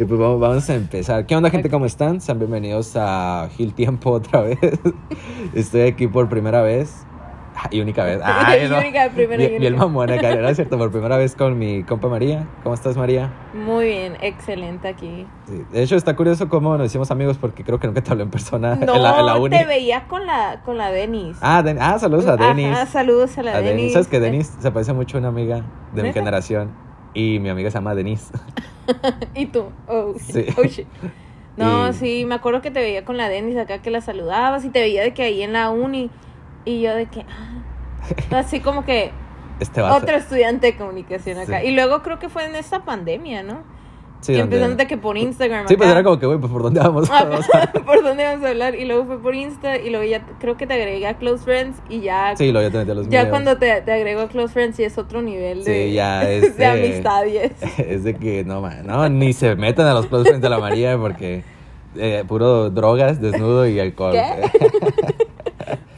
Y pues vamos, vamos a empezar. ¿Qué onda, gente? ¿Cómo están? Sean bienvenidos a Gil Tiempo otra vez. Estoy aquí por primera vez. Ah, Y única vez. Ay, Y no. única, primera y bien única. acá, ¿no es cierto? Por primera vez con mi compa María. ¿Cómo estás, María? Muy bien, excelente aquí. Sí. De hecho, está curioso cómo nos hicimos amigos porque creo que nunca te hablé en persona No, en, la, en la uni. te veía con la, con la Denis. Ah, Den- ah, saludos a Denis. Ajá, saludos a la Denis. Denis. ¿Sabes que Denis se parece mucho a una amiga de mi generación? Y mi amiga se llama Denise. Y tú, oh, Sí. oh, shit. No, Y- sí, me acuerdo que te veía con la Denis acá que la saludabas y te veía de que ahí en la uni. Y yo de que, ah, así como que Este otro estudiante de comunicación acá. Sí. Y luego creo que fue en esta pandemia, ¿no? Sí, donde- empezaron de que por Instagram. Sí, pues acá. era como que, güey, pues por dónde vamos. Ah, ¿Por dónde vamos a hablar? Y luego fue por Insta y luego ya creo que te agregué a Close Friends y ya Sí, lo ya te metí a los Ya videos. cuando te, te agrego a Close Friends y es otro nivel de, Sí, ya es de de- amistad y es. Es de que, no, man, no, ni se metan a los close friends de la María porque eh, puro drogas, desnudo y alcohol. ¿Qué?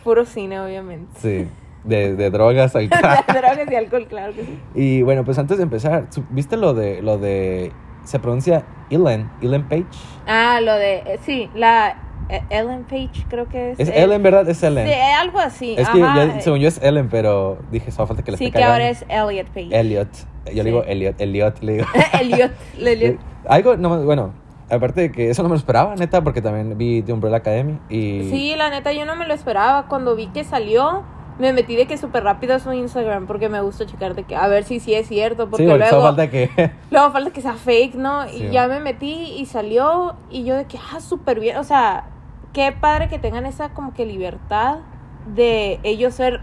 Puro cine, obviamente. Sí, de, de drogas, alcohol. Drogas y alcohol, claro que sí. Y bueno, pues antes de empezar, ¿viste lo de, lo de, se pronuncia Ellen, Ellen Page? Ah, lo de, eh, sí, la eh, Ellen Page creo que es. Es eh, Ellen, ¿verdad? Es Ellen. Sí, algo así. es que ya, según yo es Ellen, pero dije, solo falta que le Sí, que ahora es Elliot Page. Elliot. Yo le Sí. digo Elliot, Elliot, le digo. Elliot. Elliot. Algo, no, bueno, aparte de que eso no me lo esperaba, neta, porque también vi The Umbrella Academy y... Sí, la neta, yo no me lo esperaba. Cuando vi que salió, me metí de que súper rápido a su Instagram porque me gusta checar de que a ver si sí es cierto. Porque Sí, luego, falta que... luego falta que sea fake, ¿no? Sí. Y ya me metí y salió y yo de que, ah, súper bien. O sea, qué padre que tengan esa como que libertad de ellos ser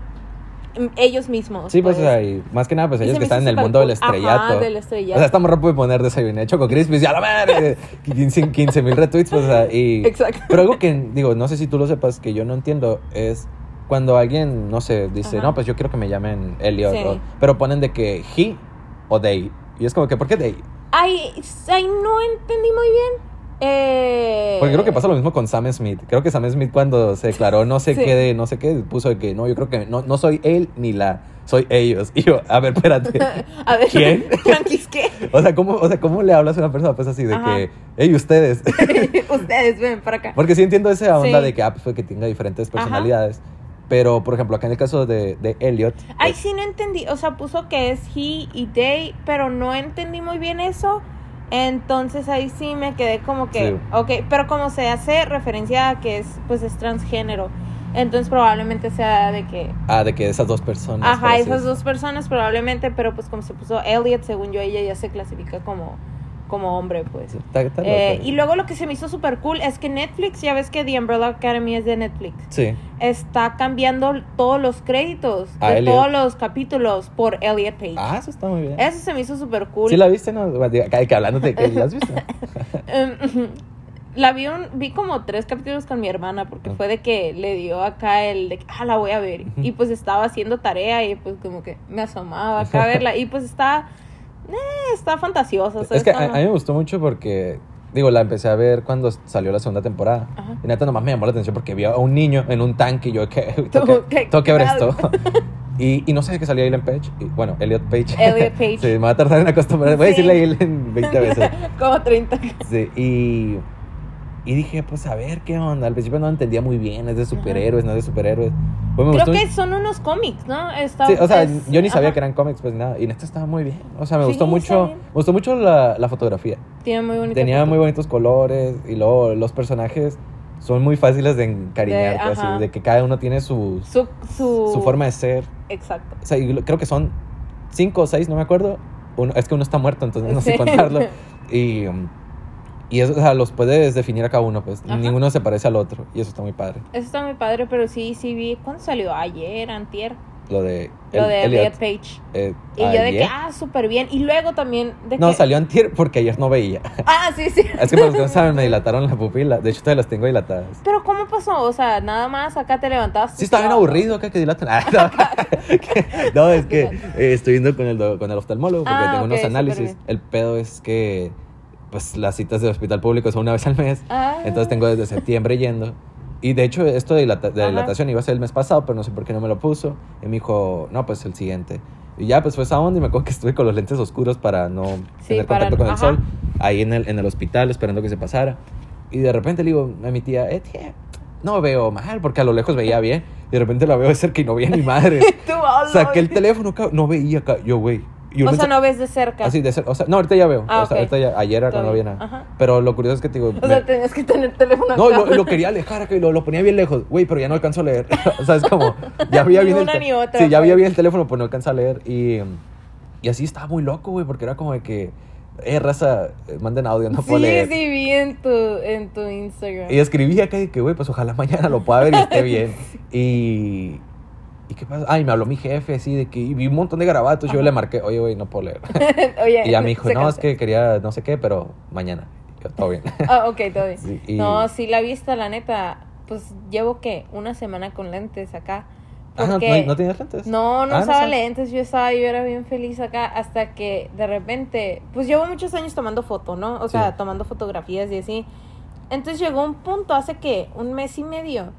ellos mismos. Sí, pues, o sea, y más que nada, pues ellos que están en el mundo del cool. Ajá, estrellato. del O estrellato. sea, estamos rápido de poner desayuné Choco Crispies y a la madre, 15 mil retweets, pues, o sea, y... Exacto. Pero algo que, digo, no sé si tú lo sepas, que yo no entiendo, es cuando alguien, no sé, dice, Ajá. no, pues yo quiero que me llamen Elliot, Sí. o- pero ponen de que he o they. Y es como que, ¿por qué they? Ay, ay, no entendí muy bien. Eh... Porque creo que pasa lo mismo con Sam Smith. Creo que Sam Smith cuando se declaró no sé Sí. qué de no sé qué, puso de que no, yo creo que no, no soy él ni la, soy ellos. Y yo, a ver, espérate. A ver, ¿Quién? ¿qué? O sea, ¿cómo, o sea, ¿cómo le hablas a una persona pues así de Ajá. que, hey, ustedes? Ustedes ven para acá. Porque sí entiendo esa onda Sí. de que, ah, pues, que tenga diferentes personalidades. Pero, por ejemplo, acá en el caso de, de Elliot. Ay, sí, no entendí. O sea, puso que es he y they, pero no entendí muy bien eso. Entonces ahí sí me quedé como que, Sí. ok, pero como se hace referencia a que es, pues es transgénero, entonces probablemente sea de que, Ah, de que esas dos personas. ajá, esas dos personas probablemente, pero pues como se puso Elliot, según yo, ella ya se clasifica como, como hombre, pues. Está- Eh, y luego lo que se me hizo súper cool es que Netflix, ya ves que The Umbrella Academy es de Netflix Sí. está cambiando todos los créditos de Elliot. todos los capítulos por Elliot Page. Ah, eso está muy bien. Eso se me hizo súper cool. ¿Sí la viste, no? Que, hablándote, que ¿la has visto? Em, la vi, un, vi como tres capítulos con mi hermana porque fue de que le dio acá el de que, ah, la voy a ver. Y pues estaba haciendo tarea y pues como que me asomaba acá a verla. Y pues está, eh, está fantasiosa. Es que a, a mí me gustó mucho porque, digo, la empecé a ver cuando salió la segunda temporada. Ajá. Y neta nomás me llamó la atención porque vi a un niño en un tanque y yo, que, ¿qué tengo que ver esto. Y, y no sé que salía Ellen Page. Y, bueno, Elliot Page. Elliot Page. sí, me va a tardar en acostumbrar. Voy a Sí. decirle Ellen 20 veces. como 30. Sí, y, y dije, pues a ver qué onda. Al principio no entendía muy bien. Es de superhéroes, no es de superhéroes. Pues me Creo gustó. que son unos cómics, ¿no? Está- Sí, o sea, es- yo ni sabía ajá. que eran cómics, pues nada. Y en esto estaba muy bien. O sea, me Sí, gustó mucho. Me gustó mucho la, la fotografía. Tiene muy bonito. Tenía muy bonitos colores y luego los personajes son muy fáciles de encariñarte, De- así, ajá. de que cada uno tiene su, Su, su, su forma de ser. Exacto. O sea, creo que son cinco o seis, no me acuerdo. Uno, es que uno está muerto, entonces no sé Sí. contarlo. Y, um, y eso, o sea, los puedes definir a cada uno, pues. Ajá. Ninguno se parece al otro y eso está muy padre. Eso está muy padre, pero sí, sí vi. ¿Cuándo salió? Ayer, antier. Lo de, Lo de Elliot, Page. eh, Y yo de que, ah, súper bien. Y luego también de No, que... salió antier porque ayer no veía. Ah, sí, sí. Es que para los que no saben, me dilataron la pupila. De hecho, todavía las tengo dilatadas. Pero ¿cómo pasó? O sea, nada más acá te levantabas. Sí, está bien aburrido acá que dilatan. Ah, no. no, es que eh, estoy yendo con el, con el oftalmólogo porque Ah, tengo unos análisis. El pedo es que pues las citas de hospital público son una vez al mes. Ah. Entonces tengo desde septiembre yendo. Y de hecho, esto de, dilata- de dilatación iba a ser el mes pasado, pero no sé por qué no me lo puso. Y me dijo, no, pues el siguiente. Y ya, pues fue esa onda y me acuerdo que estuve con los lentes oscuros para no Sí, tener para- contacto con el ajá. sol. ahí en el, en el hospital esperando que se pasara. Y de repente le digo a mi tía, eh, tía, no veo mal, porque a lo lejos veía bien. Y de repente la veo de cerca y no veía ni madre. Saqué el teléfono, no veía. Yo, güey. Y O sea, no ves de cerca. Así de cerca. O sea, no, ahorita ya veo. Ah, o sea, ahorita ya, ayer era cuando no había nada. Ajá. Pero lo curioso es que te digo. O me- sea, tenías que tener el teléfono no, lo, lo quería alejar acá y lo, lo ponía bien lejos. Güey, pero ya no alcanzo a leer. o sea, es como. Ya había bien. una ni otra, Sí, ya había pues. bien el teléfono, pues no alcanza a leer. Y, y así estaba muy loco, güey, porque era como de que. Eh, raza, eh, manden audio, no puedo Sí, leer. sí, vi en tu, en tu Instagram. Y escribí acá y que, güey, pues ojalá mañana lo pueda ver y esté bien. Y. ¿Y qué pasa? Ay, me habló mi jefe así de que. Y vi un montón de garabatos. Yo Ajá. le marqué, oye, güey, no puedo leer. Oye, y ya me dijo, no, es que quería no sé qué, pero mañana. Yo, todo bien. Ah, ok, todo bien. Sí, y- No, sí, la vista, la neta. Pues llevo que una semana con lentes acá. Ah, ¿no, Porque... no, ¿no tenías lentes? No, no Ah, usaba lentes, yo estaba, yo era bien feliz acá hasta que de repente, pues llevo muchos años tomando foto, ¿no? O sea, Sí. tomando fotografías y así. Entonces llegó un punto hace que un mes y medio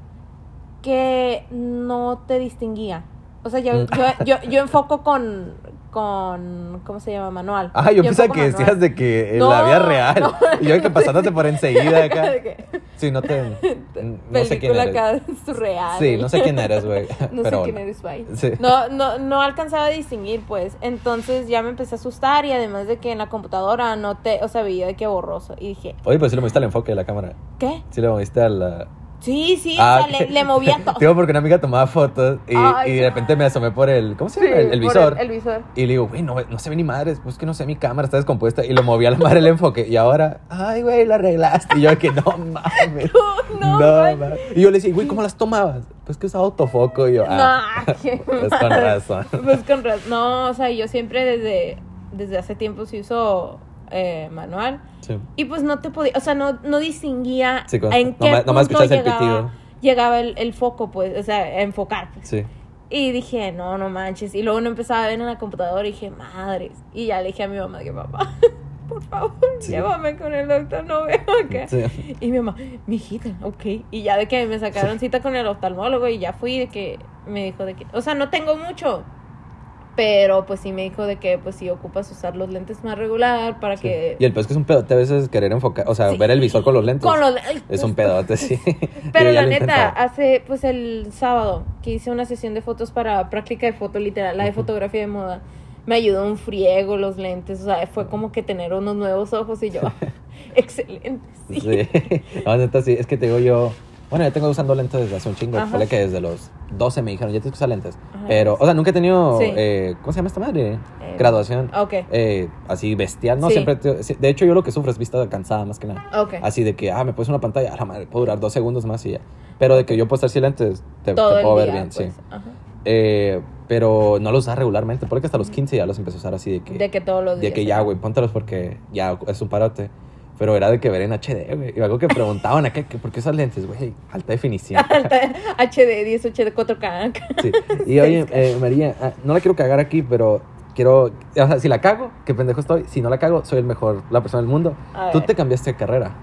que no te distinguía. O sea, yo, yo, yo, yo enfoco con, con, ¿cómo se llama? Manual. Ah, yo pensaba enfoco que manual. decías de que en No, la vida real. no. Y yo que pasándote por enseguida acá. Sí, no te. No sé quién película eres. acá surreal. Sí, no sé quién eres, güey. No pero sé quién eres. Sí. No, no, no alcanzaba a distinguir, pues. Entonces ya me empecé a asustar y además de que en la computadora no te, o sea, veía de que borroso. Y dije, Oye, pues sí le moviste al enfoque de la cámara. ¿qué? Sí le moviste a la. Sí, sí, Ah, o sea, le, le movía todo. Digo, porque una amiga tomaba fotos y, Ay, y de repente me asomé por el. ¿Cómo se Sí, llama? el, visor. El, visor. Y le digo, güey, no, no se ve ni madres, pues que no sé, mi cámara está descompuesta. Y le moví a la madre el enfoque. Y ahora, ay, güey, lo arreglaste. Y yo, que no mames. No, No, man. mames. Y yo le decía, güey, ¿cómo las tomabas? Pues que usaba autofoco. Y yo, ah, No, qué pues con razón. Pues con razón. No, o sea, yo siempre desde, desde hace tiempo sí uso eh, manual. Sí. Y pues no te podía, o sea, no, no distinguía Sí, en qué nomás punto escuchas el llegaba, pitido. llegaba el, el foco, pues, o sea, enfocar. pues. Sí. Y dije, no, no manches. Y luego no empezaba a ver en la computadora y dije, madres. Y ya le dije a mi mamá que papá, por favor, Sí. llévame con el doctor, no veo acá. Sí. Y mi mamá, mi hijita, ok. Y ya de que me sacaron cita con el oftalmólogo y ya fui de que me dijo de que, o sea, no tengo mucho. Pero pues sí me dijo de que pues sí ocupas usar los lentes más regular para Sí. que... Y el pedo es que es un pedote a veces querer enfocar, o sea, Sí. ver el visor con los lentes. Con los- ay, Es un pedote, sí. Pero la neta, hace pues el sábado que hice una sesión de fotos para práctica de foto literal, la de fotografía de moda, me ayudó un friego los lentes, o sea, fue como que tener unos nuevos ojos y yo, excelente, sí. Sí. No, neta, sí. Es que te digo yo. Bueno, ya tengo usando lentes desde hace un chingo. Fue que desde los 12 me dijeron, ya tienes que usar lentes. Ajá. Pero, o sea, nunca he tenido. Sí. eh, ¿Cómo se llama esta madre? Eh, Graduación. Ok, Eh, así bestial. No, Sí. siempre. te- de hecho, yo lo que sufro es vista cansada más que nada. ok. Así de que, ah, me pones una pantalla, a la madre, puedo durar dos segundos más y ya. Pero de que yo puedo estar sin lentes, te, puedo ver bien, pues, sí. ajá. Eh, pero no los usaba regularmente, porque hasta los 15 ya los empecé a usar así de que. De que todos los días. De que ya, güey, póntelos porque ya es un parote. Pero era de que ver en HD, güey. Y algo que preguntaban acá, ¿por qué esas lentes, güey? Alta definición. HD 10, 8, 4K. Sí. Y oye, eh, María, ah, no la quiero cagar aquí, pero quiero. O sea, si la cago, qué pendejo estoy. Si no la cago, soy el mejor, la persona del mundo. A Tú ver. te cambiaste de carrera.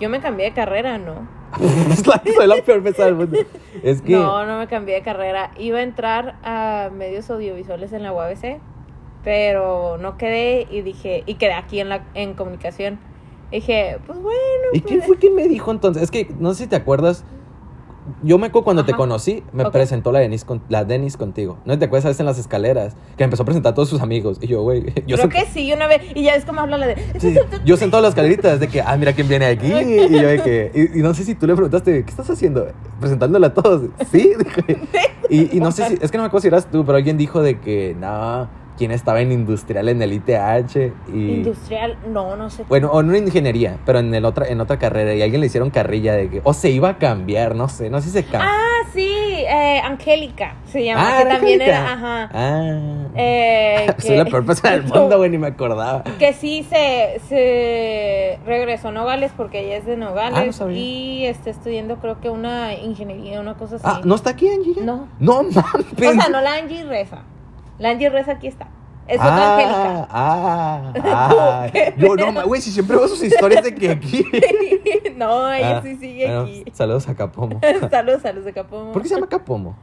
Yo me cambié de carrera, ¿no? Soy la peor persona del mundo. Es que. No, no me cambié de carrera. Iba a entrar a medios audiovisuales en la UABC, pero no quedé y dije, y quedé aquí en la en comunicación. Dije, pues bueno. ¿Y quién pues, fue quien me dijo entonces? Es que no sé si te acuerdas. Yo me acuerdo cuando te Ajá. conocí, me Ok. presentó la Denis, con, la Denis contigo. ¿No te acuerdas a veces en las escaleras? Que empezó a presentar a todos sus amigos. Y yo, güey, yo Creo sent- que sí, una vez. Y ya es como habla la de. Sí, yo sentado en las escaleritas de que, ah, mira quién viene aquí. Y yo de que, y, y no sé si tú le preguntaste, ¿qué estás haciendo? Presentándole a todos. Sí, dije. Y, y no sé si, es que no me acuerdo si eras tú, pero alguien dijo de que, no, quién estaba en industrial en el ITH. Y, Industrial, no, no sé. bueno, o no en ingeniería, pero en, el otra, en otra carrera. Y a alguien le hicieron carrilla de que, o se iba a cambiar, no sé, no sé si se cambió. Ah, sí, eh, Angélica se llama. Ah, que ¿era también Angélica? era, ajá. Ah. Eh, Soy la peor persona del mundo, güey, ni me acordaba. Que sí se, se regresó a Nogales porque ella es de Nogales. Ah, no sabía. Y está estudiando, creo que una ingeniería, una cosa así. Ah, ¿no está aquí Angie ya? No. No mames. O sea, no la Angie Reza. La Angie Reza aquí está. Es otra Angélica. Ah, ah, Yo no, güey, si siempre veo sus historias de que aquí. no, ella Ah, sí sigue bueno, aquí. Saludos a Capomo. saludos, saludos de Capomo. ¿Por qué se llama Capomo?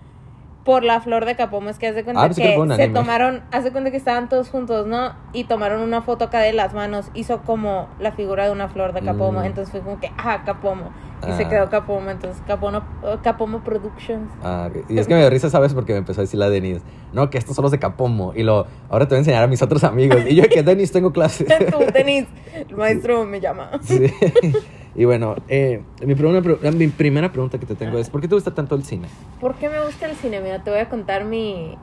Por la flor de Capomo. Es que hace cuenta Ah, pensé que se tomaron, hace cuenta que estaban todos juntos, ¿no? Y tomaron una foto acá de las manos. Hizo como la figura de una flor de Capomo. Mm. Entonces fue como que, ah, Capomo. Y se Ah. quedó Capomo. Entonces, Capomo, Capomo Productions. Ah. Y es que me dio risa, ¿sabes? Porque me empezó a decir la Denise. No, que estos son los de Capomo. Y lo, ahora te voy a enseñar a mis otros amigos. Y yo, que Denise, tengo clase. Tú, Denise, el maestro me llama. Sí. Y bueno, eh, mi, primera, mi primera pregunta que te tengo es: ¿por qué te gusta tanto el cine? ¿Por qué me gusta el cine? Mira, te voy a contar mi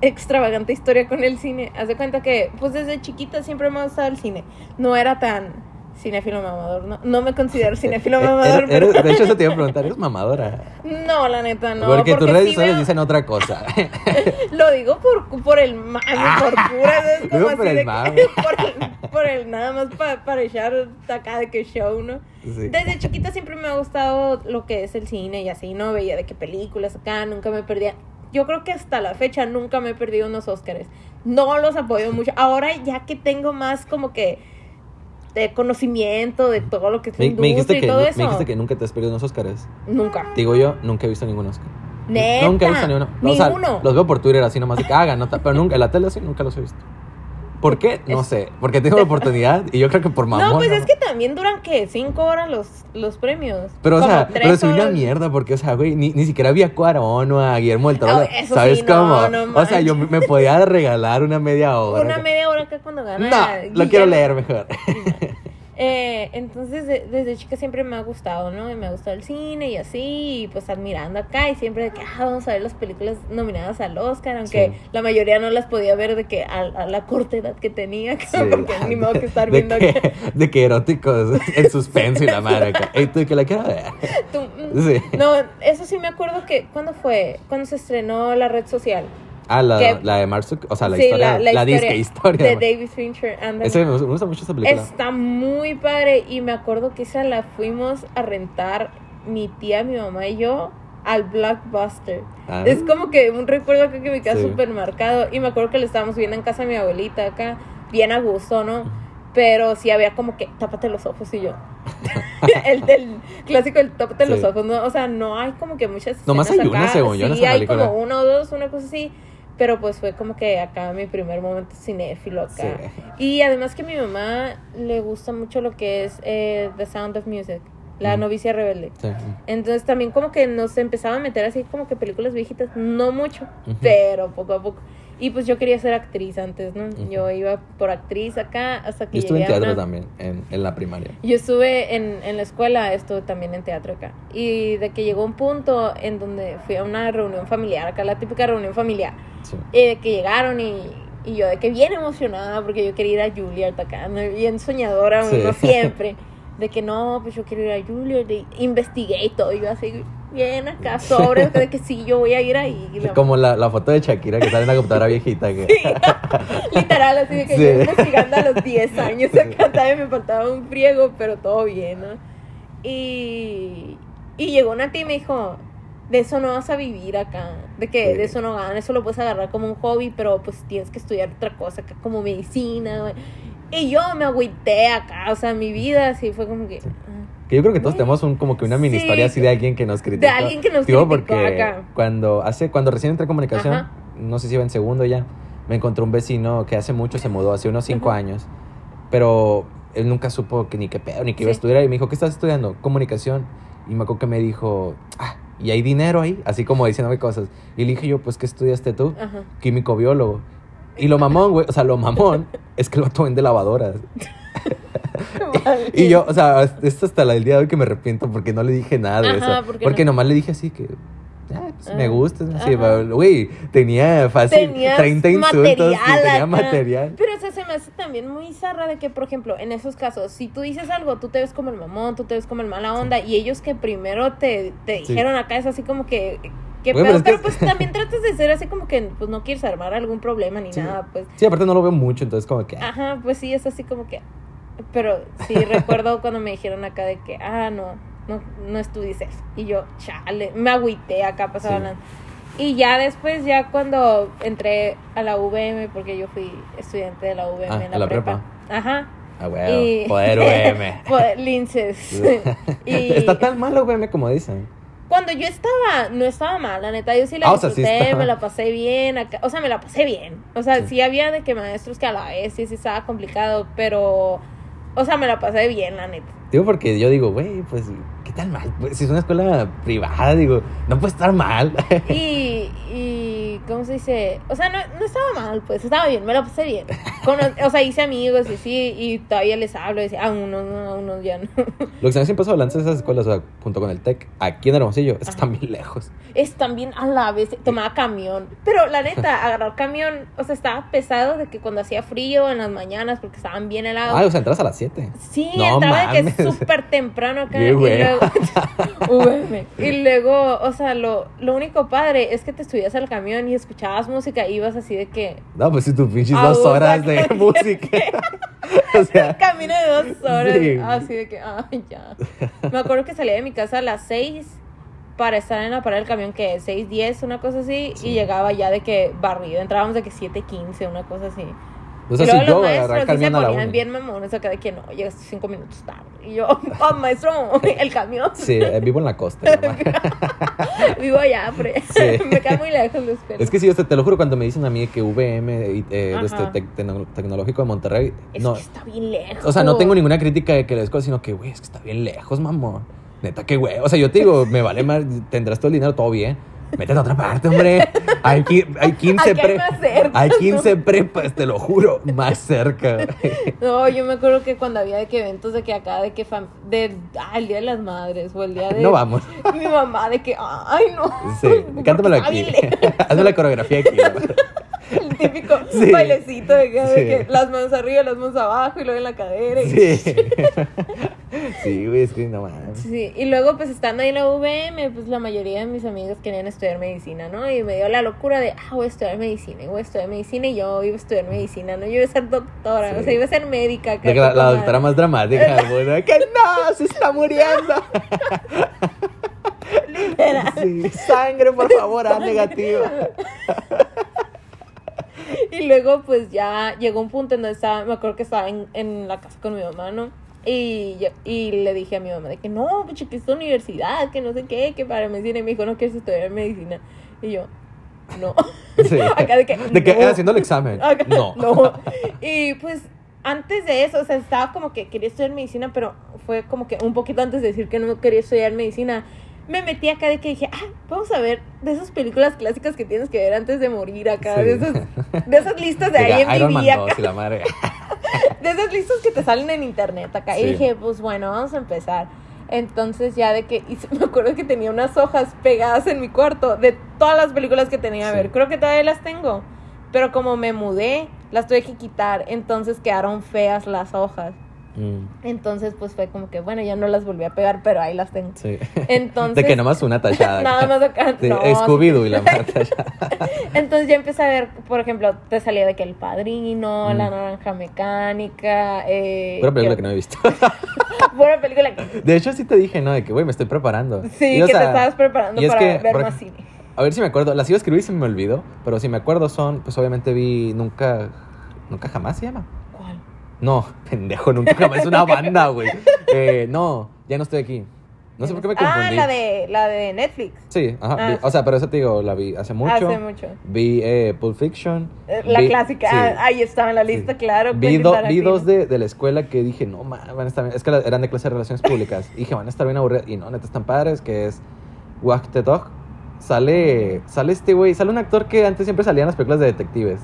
extravagante historia con el cine. Haz de cuenta que, pues desde chiquita siempre me ha gustado el cine. No era tan cinéfilo mamador, ¿no? No me considero cinéfilo Eh, mamador, pero... de hecho, eso te iba a preguntar: ¿eres mamadora? No, la neta, no. porque tus redes sociales dicen otra cosa. Lo digo por, por el mame, por pura... Es como Digo así por el de por, el, por el nada más pa- para echar acá de que show, ¿no? Sí. Desde chiquita siempre me ha gustado lo que es el cine y así, ¿no? Veía de qué películas acá, nunca me perdía. Yo creo que hasta la fecha nunca me he perdido unos Óscares. No los apoyo mucho. Ahora ya que tengo más como que de conocimiento de todo lo que es Me, me dijiste industria que, y todo me eso. dijiste que nunca te has perdido unos Oscars. Nunca. Digo yo, nunca he visto ningún Oscar. Neta. Nunca he visto ni uno. No, o sea, Ninguno. los veo por Twitter así nomás de que hagan nota, pero nunca, en la tele así nunca los he visto. ¿Por qué? No Es- sé. Porque tengo la oportunidad y yo creo que por mamón. no, pues es que también duran que cinco horas los, los premios. Pero, o Como sea, pero soy una mierda porque, o sea, güey, ni, ni siquiera vi a Cuarón o a Guillermo del Toro. ¿Sabes sí, cómo? no o sea, yo me podía regalar una media hora. Una media hora acá cuando gana. No, lo quiero leer mejor. Eh, entonces, de- desde chica siempre me ha gustado, ¿no? Y me ha gustado el cine y así, y pues admirando acá, y siempre de que, ah, vamos a ver las películas nominadas al Oscar, aunque Sí. la mayoría no las podía ver de que a, a la corta edad que tenía, Sí. porque ni modo que estar de viendo que, de que eróticos en suspenso y la madre. Ey, tú que la quiero ver. Sí. No, eso sí me acuerdo que, ¿cuándo fue? Cuando se estrenó la red social. Ah, la, Que- la de Marsuk, o sea, la Sí, historia, la, disque historia. De. David Fincher. me gusta, mucho esa película. Está muy padre y me acuerdo que esa la fuimos a rentar mi tía, mi mamá y yo al Blockbuster. Ah. Es como que un recuerdo acá que me queda Sí. súper marcado y me acuerdo que lo estábamos viendo en casa de mi abuelita acá, bien a gusto, ¿no? Pero sí había como que tápate los ojos y yo. el del clásico el tápate los ojos, ¿no? O sea, no hay como que muchas Nomás hay una, acá. según yo, en Sí, esa hay película. como uno o dos, una cosa así. Pero pues fue como que acá mi primer momento cinéfilo acá. Sí. Y además que a mi mamá le gusta mucho lo que es eh, The Sound of Music, la Mm. novicia rebelde. Sí. Entonces también como que nos empezaba a meter así como que películas viejitas, no mucho, pero poco a poco. Y pues yo quería ser actriz antes, ¿no? Yo iba por actriz acá hasta que Yo estuve en a teatro una- también, en, en la primaria. Yo estuve en, en la escuela, estuve también en teatro acá. Y de que llegó un punto en donde fui a una reunión familiar, acá la típica reunión familiar. Sí. Y de que llegaron y, y yo de que bien emocionada porque yo quería ir a Juilliard acá, bien soñadora Sí. uno siempre. De que no, pues yo quiero ir a Juilliard, y investigué y todo, y yo así bien acá sobre de que sí, yo voy a ir ahí. La- Como la, la foto de Shakira que sale en la computadora viejita. Que... Literal, así de que Sí. yo investigando a los 10 años acá también me faltaba un friego, pero todo bien, ¿no? Y, y llegó una tía y me dijo, de eso no vas a vivir acá, de que Sí. de eso no ganas, eso lo puedes agarrar como un hobby, pero pues tienes que estudiar otra cosa acá como medicina. Y yo me agüité acá, o sea, mi vida así fue como que... Sí. Que yo creo que todos tenemos un, como que una mini Sí. historia así de alguien que nos criticó. De alguien que nos criticó porque acá. cuando hace cuando recién entré a comunicación, Ajá. no sé si iba en segundo ya, me encontré un vecino que hace mucho se mudó, hace unos cinco Ajá. años, pero él nunca supo que ni qué pedo, ni que iba a Sí. estudiar y me dijo, ¿qué estás estudiando? Comunicación. Y me acuerdo que me dijo, ah, ¿y hay dinero ahí? Así como diciéndome cosas. Y le dije yo, pues, ¿qué estudiaste tú? Ajá. Químico biólogo. Y lo mamón, güey, o sea, lo mamón es que el vato vende lavadoras. Y yo, o sea, esto hasta del día de hoy que me arrepiento porque no le dije nada de Ajá, eso. ¿por qué Porque no? nomás le dije así que, ah, pues, me Ah, gusta. Güey, tenía fácil Tenías 30 insultos. material tenía acá. material. Pero o sea, se me hace también muy zarra de que, por ejemplo, en esos casos, si tú dices algo, tú te ves como el mamón, tú te ves como el mala onda, y ellos que primero te, te Sí. dijeron acá es así como que... ¿Qué Güey, pedo? pero pero es que- pues también tratas de ser así como que pues no quieres armar algún problema ni Sí. nada, pues. Sí, aparte no lo veo mucho, entonces como que... ah, Ajá, pues sí, es así como que... Pero sí, recuerdo cuando me dijeron acá de que, ah, no, no, no eso. Y yo, chale, me agüité acá, pasaba Sí. Y ya después, ya cuando entré a la UVM, porque yo fui estudiante de la UVM Ah, en la, ¿en la prepa. Ajá. Ah, güey, Y- poder UM. Poder- Linces. y... Está tan malo, güey, como dicen. Cuando yo estaba, no estaba mal, la neta, yo sí la Ah, o sea, sí disfruté, me la pasé bien, acá- o sea, me la pasé bien. O sea, Sí. sí. había de que maestros que a la vez sí, sí estaba complicado, pero, o sea, me la pasé bien, la neta. Digo, porque yo digo, güey, pues, ¿qué tan mal? Pues, si es una escuela privada, digo, no puede estar mal. Y, y, ¿cómo se dice? O sea, no, no estaba mal, pues, estaba bien, me la pasé bien. Cono- o sea, hice amigos y así, y todavía les hablo, y decía, a unos, no, unos ya no. Lo que se me hace imposible lanzar esas escuelas, o sea, junto con el TEC, aquí en Hermosillo, Ajá. están bien lejos. Es también a la vez, tomaba camión. Pero la neta, agarrar camión, o sea, estaba pesado de que cuando hacía frío en las mañanas, porque estaban bien helados. Ah, o sea, entras a las 7. Sí, No entraba de que súper temprano acá. Y, luego, y luego, o sea, lo, lo único padre es que te subías al camión y escuchabas música ibas así de que. No, pues si tus pinches dos horas de música. o sea, Camino de dos horas. Sí. Así de que, ay, ya. Me acuerdo que salía de mi casa a las 6 para estar en la parada del camión, que 6, 10, una cosa así. Sí. Y llegaba ya de que barrido. Entrábamos de que 7, 15, una cosa así. O sea, y si luego yo los agarrar maestros sí se ponían bien mamones acá de que no, llegaste 5 minutos tarde. Y yo, oh, maestro, el camión. Sí, eh, vivo en la costa. Vivo allá, pero Sí. me queda muy lejos la escuela. Es que sí, o sea, te lo juro, cuando me dicen a mí que VM, eh, de este tec- tecnológico de Monterrey, Es no. que está bien lejos. O sea, no tengo ninguna crítica de que la escuela, sino que, güey, es que está bien lejos, mamón. Neta, que güey. O sea, yo te digo, me vale más, tendrás todo el dinero, todo bien. Métete a otra parte, hombre. Hay, hay 15 Aquí hay pre- más cerca, Hay ¿no? 15 prepas, te lo juro, más cerca. No, yo me acuerdo que cuando había de que eventos de que acá, de que fam- de, ah, el Día de las Madres o el Día de... No vamos. Mi mamá de que, ay, no. Sí, cántamelo aquí. Hazme la coreografía aquí. típico Sí. bailecito de que, de Sí. que las manos arriba, las manos abajo y luego en la cadera. y- Sí. Sí, güey, es que no mames. Sí, y luego pues estando ahí en la UVM, pues la mayoría de mis amigos querían estudiar medicina, ¿no? Y me dio la locura de, ah, voy a estudiar medicina, y voy a estudiar medicina, y yo iba a estudiar medicina, ¿no? Yo iba a ser doctora, Sí. o sea, iba a ser médica. que la, doctora más dramática mundo. Que no, se está muriendo. Literal. Sí, sangre, por favor, A negativa. Y luego pues ya llegó un punto en donde estaba, me acuerdo que estaba en, en la casa con mi mamá, ¿no? Y, yo- y le dije a mi mamá de que no, pues que esta universidad, que no sé qué, que para medicina. Y me dijo, no quieres estudiar medicina. Y yo, no. Sí. Acá de que, De que no. haciendo el examen. Acá, No. no. Y pues antes de eso, o sea, estaba como que quería estudiar medicina, pero fue como que un poquito antes de decir que no quería estudiar medicina. Me metí acá de que dije, ah, vamos a ver de esas películas clásicas que tienes que ver antes de morir acá, Sí. de, esas, de esas listas de ahí en 2 y la madre. de esas listas que te salen en internet acá. Sí. Y dije, pues bueno, vamos a empezar. Entonces ya de que, y me acuerdo que tenía unas hojas pegadas en mi cuarto de todas las películas que tenía a Sí. ver. Creo que todavía las tengo. Pero como me mudé, las tuve que quitar. Entonces quedaron feas las hojas. Mm, Entonces pues fue como que, bueno, ya no las volví a pegar, pero ahí las tengo. sí. Entonces... De que nomás una tachada. Nada más acá. Sí, no, Scooby-Doo y la tachada. Entonces ya empecé a ver, por ejemplo, te salía de que El Padrino, Mm. La Naranja Mecánica. Eh, Pura película yo- que no he visto. Buena película que De hecho, sí te dije, ¿no? De que, güey, me estoy preparando. Sí, Y, que te estabas preparando es para que, ver por más cine. A ver si me acuerdo. Las iba a escribir y se me olvidó. Pero si me acuerdo son, pues obviamente vi Nunca... ¿Nunca jamás se llama? No, pendejo, Nunca jamás. Es una banda, güey. Eh, no, ya no estoy aquí. No sé por qué me confundí. Ah, la de, la de Netflix. Sí, ajá. Ah, vi- o sea, pero eso te digo, la vi hace mucho. Hace mucho. Vi eh, Pulp Fiction. Eh, La vi- clásica. sí. ah, ahí estaba en la lista, Sí. claro. Vi, Quentin do- vi dos de, de la escuela que dije, no, man, van a estar bien. Es que eran de clase de relaciones públicas. y dije, van a estar bien aburridas. Y no, neta, están padres, que es Walk the Dog. Sale, sale este güey, sale un actor que antes siempre salía en las películas de detectives.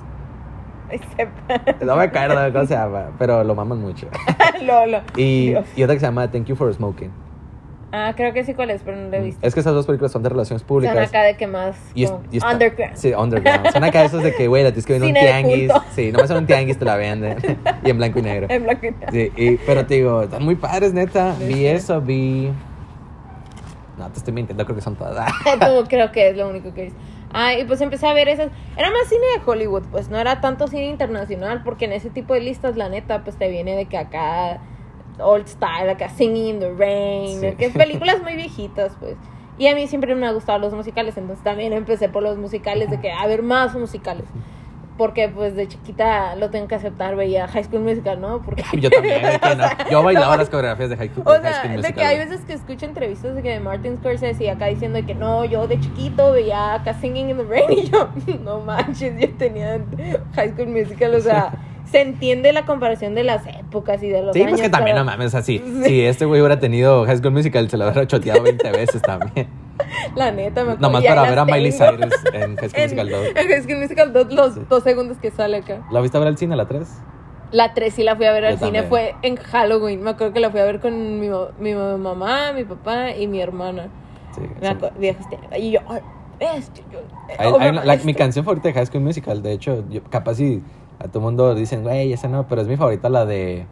No me acuerdo de cómo se llama, pero lo maman mucho. Lolo. Y, Dios. y otra que se llama Thank You for Smoking. Ah, creo que sí cuál es, pero no lo he visto. Es que esas dos películas son de relaciones públicas. Son acá de que más Y es- como y está- underground. Sí, underground. Son acá esos de que, güey, la tienes que ver en un de tianguis. Sí, nomás en un tianguis te la venden. y en blanco y negro. En blanco y negro. Sí, y- pero te digo, están muy padres, neta. Sí, Vi sí. eso, vi. No, te estoy mintiendo, creo que son todas. Creo que es lo único que es. Ah, y pues empecé a ver esas. Era más cine de Hollywood, pues no era tanto cine internacional, porque en ese tipo de listas, la neta, pues te viene de que acá. Old style, acá Singing in the Rain, Sí. que es películas muy viejitas, pues. Y a mí siempre me han gustado los musicales, entonces también empecé por los musicales, de que a ver más musicales. Porque pues de chiquita lo tengo que aceptar, veía High School Musical, ¿no? Porque... Yo también, de que no. Yo bailaba las coreografías de High School, O de High sea, School de Musical. que hay veces que escucho entrevistas de que de Martin Scorsese y acá diciendo de que no, yo de chiquito veía acá Singing in the Rain y yo, no manches, yo tenía High School Musical, o sea, se entiende la comparación de las épocas y de los Sí, años. pues que también, pero no mames, así. Sí. Si este güey hubiera tenido High School Musical, se lo hubiera choteado 20 veces también. La neta, me acuerdo. Nomás para ver a Miley tengo. Cyrus en High School En, Musical 2. en High School Musical 2, los Sí. dos segundos que sale acá. ¿La viste a ver al cine, la 3? La 3 sí la fui a ver Yo al cine, también. fue en Halloween. Me acuerdo que la fui a ver con mi, mi mamá, mi papá y mi hermana. Sí. Me acuerdo. Y yo, este, yo, oh, hay una- la- mi canción favorita de High School Musical, de hecho, yo, capaz si a todo mundo dicen, güey, esa no, pero es mi favorita la de.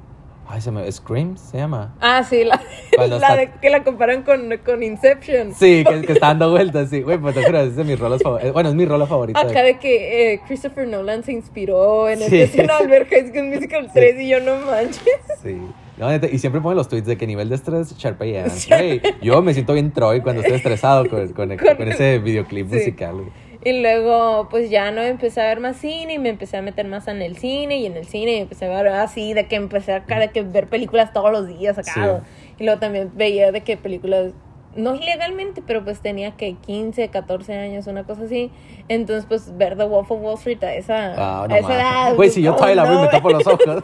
Ay, se me. Scream se llama. Ah, sí, la, Cuando la está- de que la comparan con, con Inception. Sí, que, que está dando vueltas, sí, güey, pues te juro, es de mis rolas favoritas. Bueno, es mi rola favorita. Acá de que eh, Christopher Nolan se inspiró en escena al ver High School Musical 3 y yo no manches. Sí. No, y siempre ponen los tweets de que nivel de estrés, Sharpay Adams. Güey, yo me siento bien Troy cuando estoy estresado con, con, Con- con ese videoclip Sí. musical. Y luego, pues ya no empecé a ver más cine y me empecé a meter más en el cine y en el cine y empecé a ver así, de que empecé acá, de que ver películas todos los días acá. Sí. Y luego también veía de que películas, no ilegalmente, pero pues tenía que 15, 14 años, una cosa así. Entonces, pues ver The Wolf of Wall Street a esa, Ah, no a esa edad. Güey, si yo todavía la y me tapo los ojos.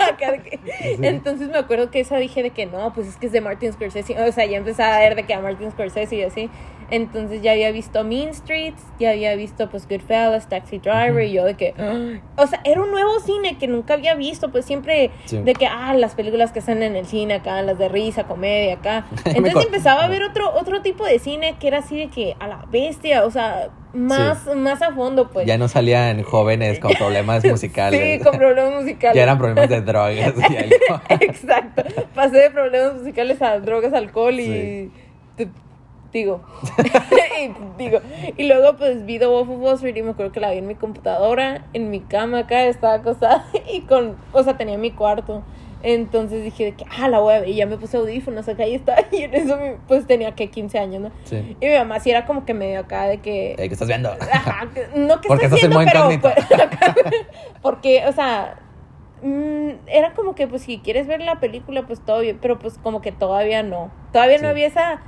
Entonces me acuerdo que esa dije de que no, pues es que es de Martin Scorsese. O sea, ya empezaba a ver de que a Martin Scorsese y así. Entonces ya había visto Mean Streets, ya había visto pues Goodfellas, Taxi Driver y yo de que, ¡ah! o sea, era un nuevo cine que nunca había visto, pues siempre Sí. de que, ah, las películas que están en el cine acá, las de risa, comedia acá. Entonces empezaba a ver otro otro tipo de cine que era así de que a la bestia, o sea, más más a fondo pues. Ya no salían jóvenes con problemas musicales. Sí, con problemas musicales. Ya eran problemas de drogas y alcohol. Exacto. Pasé de problemas musicales a drogas, alcohol y. Sí. Digo. y, digo. Y luego, pues vi The Wolf of Wall Street y me acuerdo que la vi en mi computadora, en mi cama acá, estaba acostada y con. O sea, tenía mi cuarto. Entonces dije de que, ah, la voy a ver. Y ya me puse audífonos acá y estaba. Y en eso, pues tenía que 15 años, ¿no? Sí. Y mi mamá sí era como que medio acá de que. ¿Qué estás viendo? Ajá, que- no que Porque estás modo pero pues, acá, porque, o sea, mm, era como que pues si quieres ver la película pues todo bien, pero pues como que todavía no. Todavía Sí. no había esa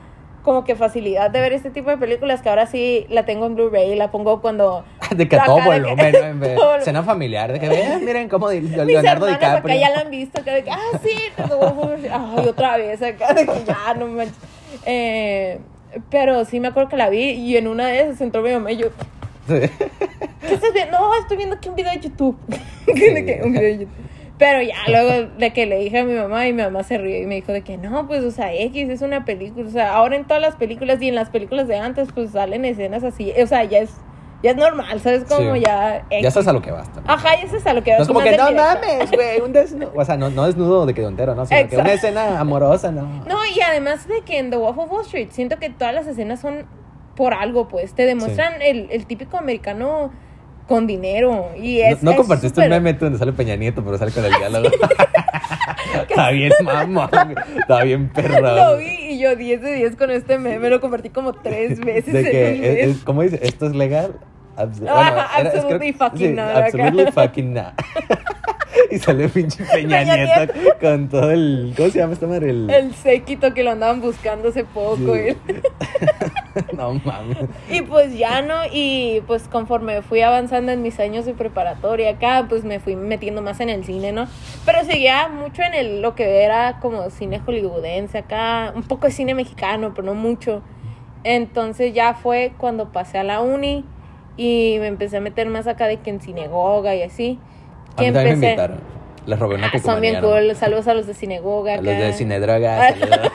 como que facilidad de ver este tipo de películas que ahora sí la tengo en Blu-ray, la pongo cuando De que a Acá todo de que- volumen, ¿no? En vez-. Cena familiar, de que vean, miren cómo di- mis Leonardo hermanas acá DiCaprio. ya la han visto, acá de que, ah, sí, pero, ay, otra vez acá, de que ya, no manches. Eh, pero sí me acuerdo que la vi y en una de esas entró mi mamá y yo, Sí. ¿Qué estás viendo? No, estoy viendo aquí un video de YouTube. ¿De qué? Un video de YouTube. Pero ya luego de que le dije a mi mamá y mi mamá se rió y me dijo de que no, pues o sea, X es una película, o sea, ahora en todas las películas y en las películas de antes pues salen escenas así, o sea, ya es ya es normal, ¿sabes? Como Sí. ya X. Ya sabes a lo que vas también. Ajá, ya sabes a lo que No es como que no mames, güey, un desnudo. O sea, no, no desnudo de que entero, ¿no? Sino que Exacto. una escena amorosa, ¿no? No, y además de que en The Wolf of Wall Street siento que todas las escenas son por algo, pues, te demuestran el, el típico americano con dinero y es no, no es compartiste súper- un meme donde sale Peña Nieto, pero sale con el diálogo. Está bien güey. Está bien perro. Lo vi y yo 10 de 10 con este meme, lo compartí como tres veces De que, es- es- ¿cómo dice? ¿Esto es legal? Abs- Ajá, era- absolutely creo- fucking sí, not, acá. Absolutely fucking not. y sale pinche Peña, Peña Nieto, con todo el. ¿Cómo se llama esta madre? El. El séquito que lo andaban buscando hace poco. Sí. no mames. Y pues ya no, y pues conforme fui avanzando en mis años de preparatoria acá, pues me fui metiendo más en el cine, ¿no? Pero seguía mucho en el, lo que era como cine hollywoodense acá, un poco de cine mexicano, pero no mucho. Entonces ya fue cuando pasé a la uni y me empecé a meter más acá de que en sinagoga y así. A mí también me invitaron. Les robé una Ah, son bien cool. Saludos a los de sinagoga. A los de Cinedroga. saludos.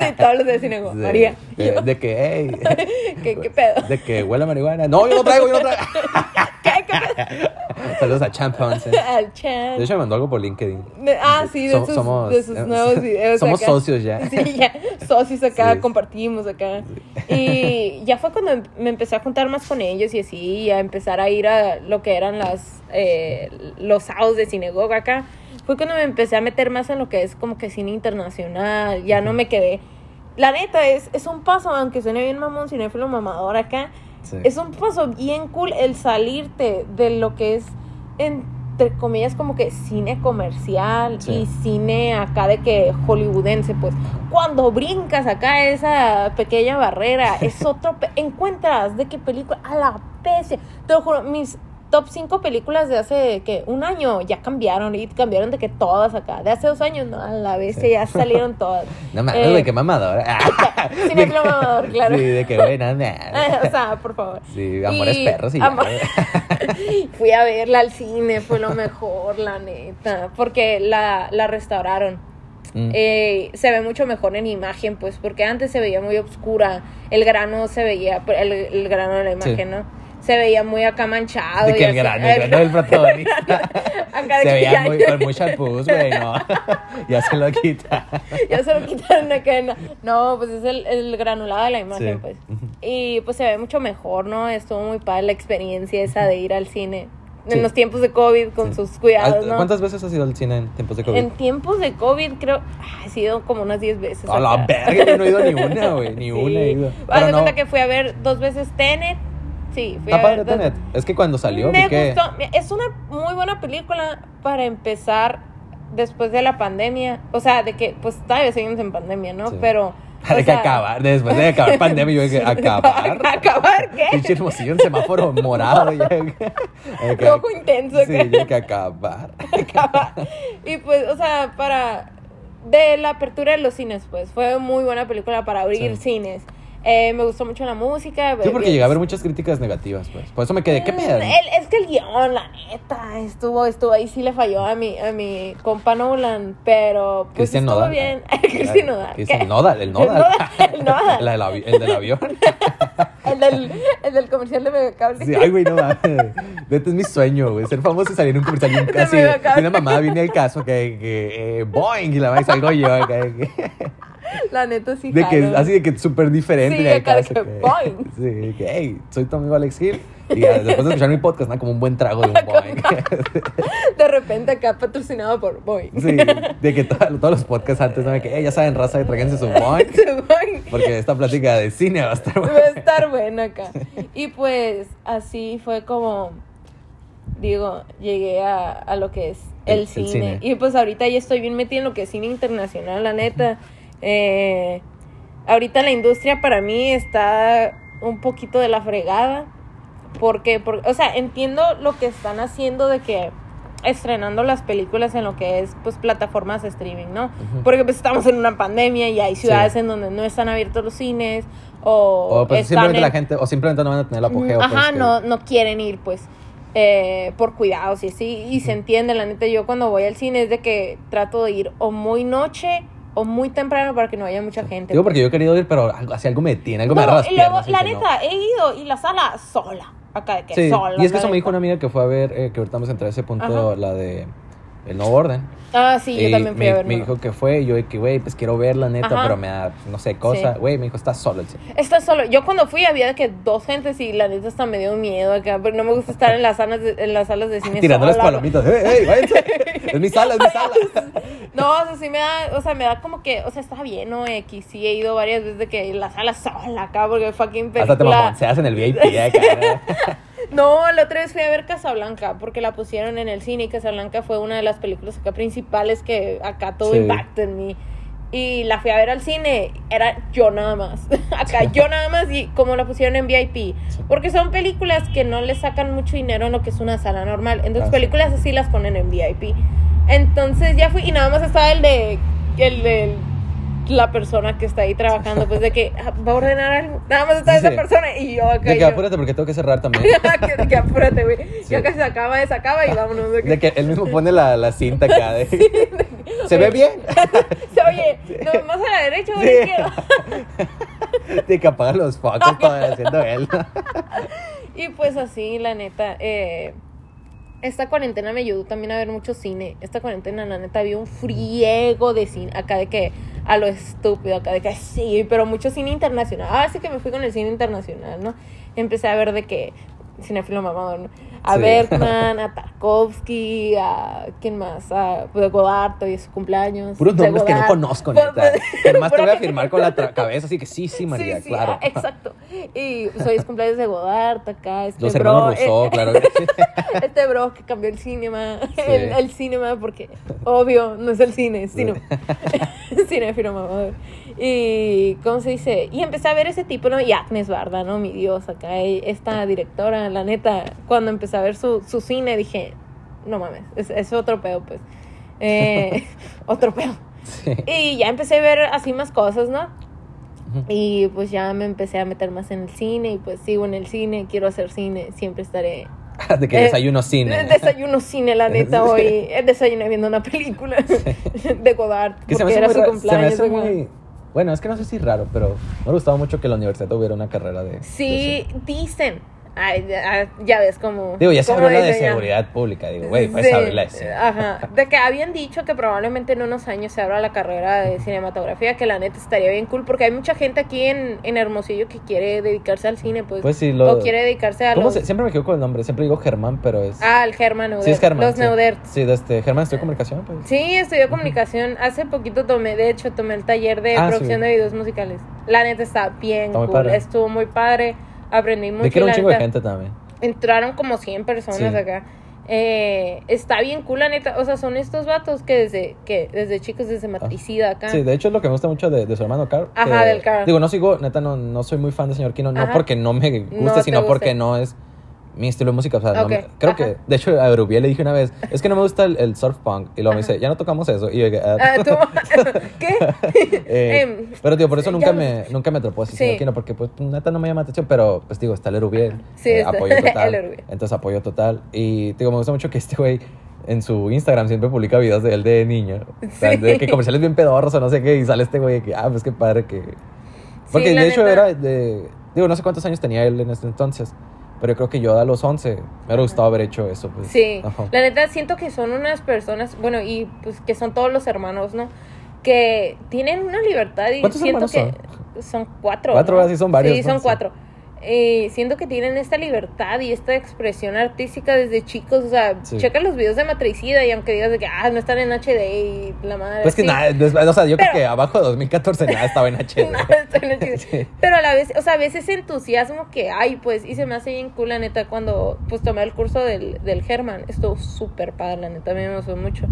de todos los de sinagoga. Sí. María. De, de que, hey. ¿Qué, qué pedo? De que huele a marihuana. No, yo no traigo, yo no traigo. Saludos a Champ Ponce. Al chat. De hecho, me mandó algo por LinkedIn. Ah, sí, de Som- sus, somos- de sus eh, nuevos videos. somos acá. socios ya. Sí, ya. Socios acá, Sí. compartimos acá. Y ya fue cuando me empecé a juntar más con ellos y así, y a empezar a ir a lo que eran las eh, los sábados de sinagoga acá. Fue cuando me empecé a meter más en lo que es como que cine internacional. Ya no me quedé. La neta es, es un paso, aunque suene bien mamón, cinéfilo mamador acá. Sí. Es un paso bien cool el salirte de lo que es entre comillas, como que cine comercial Sí. y cine acá de que hollywoodense, pues. Cuando brincas acá esa pequeña barrera, es otro. encuentras de qué película. A la bestia. Te lo juro, mis top 5 películas de hace que un año ya cambiaron y cambiaron de que todas acá. De hace dos años, no, a la Sí. ya salieron todas. No mames, Eh, güey, qué mamadora. Cinefilo mamador, claro. Sí, de que, nada. o sea, por favor. Sí, amores Y- perros y amor-. Fui a verla al cine, fue lo mejor, la neta. Porque la, la restauraron. Mm. Eh, se ve mucho mejor en imagen, pues, porque antes se veía muy oscura. El grano se veía, el, el grano de la imagen, Sí. ¿no? Se veía muy acá manchado. De y que el así. grano, el grano del protagonista. Acá de Se que veía muy, con mucha pus, güey, no. ya se lo quita. ya se lo quitaron acá. No, no pues es el, el granulado de la imagen, Sí. pues. Y pues se ve mucho mejor, ¿no? Estuvo muy padre la experiencia esa de ir al cine. En Sí. los tiempos de COVID, con Sí. sus cuidados, ¿no? ¿Cuántas veces has ido al cine en tiempos de COVID? En tiempos de COVID, creo. ah, He sido como unas 10 veces. A la acá. verga, yo no he ido ni una, güey. Ni una he ido. Haz de no. cuenta que fui a ver dos veces Tenet. Sí, fui Está a padre ver. dos- Tenet. Es que cuando salió Me vi que... gustó. Es una muy buena película para empezar después de la pandemia. O sea, de que, pues todavía seguimos en pandemia, ¿no? Sí. Pero. Hay que sea, acabar. Después de acabar pandemia, yo dije, ¿acabar? ¿Acabar qué? Pinche hermosillo, un semáforo morado. Hay que- Rojo intenso. Sí, ya hay que acabar. Acabar. Y pues, o sea, para. De la apertura de los cines, pues. Fue muy buena película para abrir Sí. cines. Eh, me gustó mucho la música. Sí, porque llegué a ver muchas críticas negativas, pues. Por eso me quedé, ¿qué Mm, pedo? el- es que el guion, la neta, estuvo, estuvo ahí, sí le falló a mi, a mi compa Nolan, pero pues Cristian estuvo Nodal. bien. Cristian Nodal. Cristian. Nodal, el Nodal. El Nodal. Del avi- el del avión. El del, el del comercial de Megacable. Sí, ay, güey, no mames. Este es mi sueño, güey. Ser famoso y salir en un comercial De casi. Y una mamá viene el caso que, que eh, Boeing y la más salgo yo. que- La neta sí de que así de que súper diferente. Sí, de caso que Boeing. Sí, de que, hey, soy tu amigo Alex Hill. Y ya, después de escuchar mi podcast, ¿no? Como un buen trago de un Boeing. De repente acá patrocinado por Boeing. Sí, de que to- todos los podcasts antes, ¿no? Que, hey, ya saben, raza, tráiganse su Boeing. Boeing. Porque esta plática de cine va a estar Va buena. a estar bueno acá. Y pues así fue como, digo, llegué a, a lo que es el, El- el cine. cine. Y pues ahorita ya estoy bien metida en lo que es cine internacional, la neta. Eh, ahorita la industria para mí está un poquito de la fregada. Porque, por- o sea, entiendo lo que están haciendo de que estrenando las películas en lo que es pues plataformas de streaming, ¿no? Porque pues estamos en una pandemia y hay ciudades Sí. en donde no están abiertos los cines o, O pues simplemente en- la gente, o simplemente no van a tener el apogeo. pues, Ajá, que- no, no quieren ir, pues, eh, por cuidados y así. Y se entiende, la neta, yo cuando voy al cine es de que trato de ir o muy noche o muy temprano para que no haya mucha gente. Digo porque yo he querido ir, pero así algo me detiene, algo me No, agarra las y luego, la que no. neta, he ido y la sala sola. Acá de que Sí, sola. y es que eso me dijo neta. una amiga que fue a ver, eh, que ahorita vamos a entrar a ese punto, Ajá. la de El Nuevo Orden. Ah, sí, yo también fui me, a ver. me dijo que fue, y yo que, güey, pues quiero ver la neta, Ajá. pero me da, no sé, cosa. Sí. Güey, me dijo, estás solo el cine. Está solo. Yo cuando fui había que dos gentes y la neta hasta me dio miedo acá. Pero no me gusta estar en las salas de, en las salas de cine Tirando las palomitas. ¡Ey, ey, váyanse! es mi sala, es mi sala. No, o sea, sí me da, o sea, me da como que, o sea, está bien, ¿no? X, sí he ido varias veces de que la sala sola acá, porque fucking película. Hasta te mamonceas en el VIP acá. No, la otra vez fui a ver Casablanca, porque la pusieron en el cine y Casablanca fue una de las películas acá principales que acá tuvo Sí. impacto en mí. Y la fui a ver al cine, era yo nada más. acá yo nada más y como la pusieron en VIP. Porque son películas que no le sacan mucho dinero en lo que es una sala normal. Entonces películas así las ponen en VIP. Entonces ya fui y nada más estaba el de el de la persona que está ahí trabajando, pues de que ah, va a ordenar algo. Nada más está Sí, esa sí. persona y yo acá. De que yo- apúrate porque tengo que cerrar también. que, que apúrate, güey. Sí. Ya casi se acaba, se acaba y vámonos. de que- De que él mismo pone la, la cinta acá. De, ¿Se ve bien? Se oye, no, más a la derecha o a la izquierda. De que apaga los focos todo haciendo él. Y pues así, la neta, eh, esta cuarentena me ayudó también a ver mucho cine. Esta cuarentena, la neta, vi un friego de cine. Acá de que, a lo estúpido, acá de que sí, pero mucho cine internacional. Ahora sí que me fui con el cine internacional, ¿no? Empecé a ver de que, cinefilo mamador, ¿no? A Sí. Bergman, a Tarkovsky, a ¿quién más? A pues, Godard y su cumpleaños. Puros nombres que no conozco, Pues, neta. Que nomás te voy a firmar con la cabeza, así que sí, sí, María, Sí, sí, claro. ah, exacto. Y pues, hoy es cumpleaños de Godard, acá este Los bro, hermanos Rousseau, eh, claro. este bro que cambió el cinema, el, el cinema, porque obvio, no es el cine, es cine. Mamador. Y, ¿cómo se dice? Y empecé a ver ese tipo, ¿no? Y Agnes Barda, ¿no? Mi Dios, acá, esta directora, la neta, cuando empecé a ver su, su cine, dije, no mames, es, es otro pedo, pues. Eh, otro pedo. Sí. Y ya empecé a ver así más cosas, ¿no? Y pues ya me empecé a meter más en el cine y pues sigo en el cine, quiero hacer cine, siempre estaré... De que Eh, desayuno cine. Desayuno cine, la neta, hoy eh, desayuné viendo una película de Godard, Que se me era hace muy, su ra- se me cumpleaños. hace muy- Bueno, es que no sé si raro, pero me ha gustado mucho que la universidad tuviera una carrera de. Sí, dicen. Ay, ya, ya ves cómo... Digo, ya se abrió la de ya. seguridad pública. Digo, güey, puedes Sí, abrir la de cine. Ajá. De que habían dicho que probablemente en unos años se abra la carrera de cinematografía, que la neta estaría bien cool, porque hay mucha gente aquí en, en Hermosillo que quiere dedicarse al cine, pues. Pues sí, lo. O quiere dedicarse a ¿Cómo los... se- Siempre me quedo con el nombre. Siempre digo Germán, pero es. Ah, el Germán Neuder. sí, es Germán. Los sí. Neuderts. Sí, de este. Germán, estoy comunicación, pues. Sí, estudió comunicación. Hace poquito tomé, de hecho, tomé el taller de Ah, producción sí. de videos musicales. La neta está bien Está muy cool. padre. Estuvo muy padre. Aprendí mucho. De que era un la chingo de gente también. Entraron como 100 personas Sí. acá. Eh, está bien cool, la neta. O sea, son estos vatos que desde, que desde chicos, desde matricida acá. Ah. Sí, de hecho es lo que me gusta mucho de, de su hermano Carl. Ajá, que- del Carl. Digo, no sigo, neta, no, no soy muy fan de señor Kino, no porque no me guste, No te sino porque no es mi estilo de música. O sea, no me- creo ajá. que, de hecho, a Urubiel le dije una vez, es que no me gusta el, el surf punk. Y luego me dice, ya no tocamos eso. Y yo dije, ah. Ah, ¿tú? ¿Qué? Eh, Em, pero digo, por eso nunca me, nunca me atrapó así Sí. Kino, porque pues neta no me llama la atención, pero pues digo, está el. Sí, eh, está- apoyo total. el. Entonces apoyo total. Y digo, me gusta mucho que este güey en su Instagram siempre publica videos de él de niño. O sea, Sí. de que comerciales bien pedorros o no sé qué, y sale este güey que, ah, pues qué padre que. Porque de hecho neta. era de. Digo, no sé cuántos años tenía él en ese entonces. Pero yo creo que yo a los 11 me hubiera gustado haber hecho eso. Pues. Sí, Ajá. la neta siento que son unas personas, bueno, y pues que son todos los hermanos, ¿no? Que tienen una libertad y ¿Cuántos siento que son cuatro. Cuatro, ¿no? así son varios, Sí, son Sí. cuatro. Eh, siento que tienen esta libertad y esta expresión artística desde chicos, o sea, Sí. checa los videos de Matricida y aunque digas de que, ah, no están en HD y la madre. Pues que sí. nada, o sea, yo creo que abajo de 2014 nada estaba en HD. Nada está en HD. Sí. Pero a la vez, o sea, a veces entusiasmo que hay, pues, y se me hace bien cool, la neta, cuando pues tomé el curso del, del German, estuvo súper padre, la neta, a mí me gustó mucho.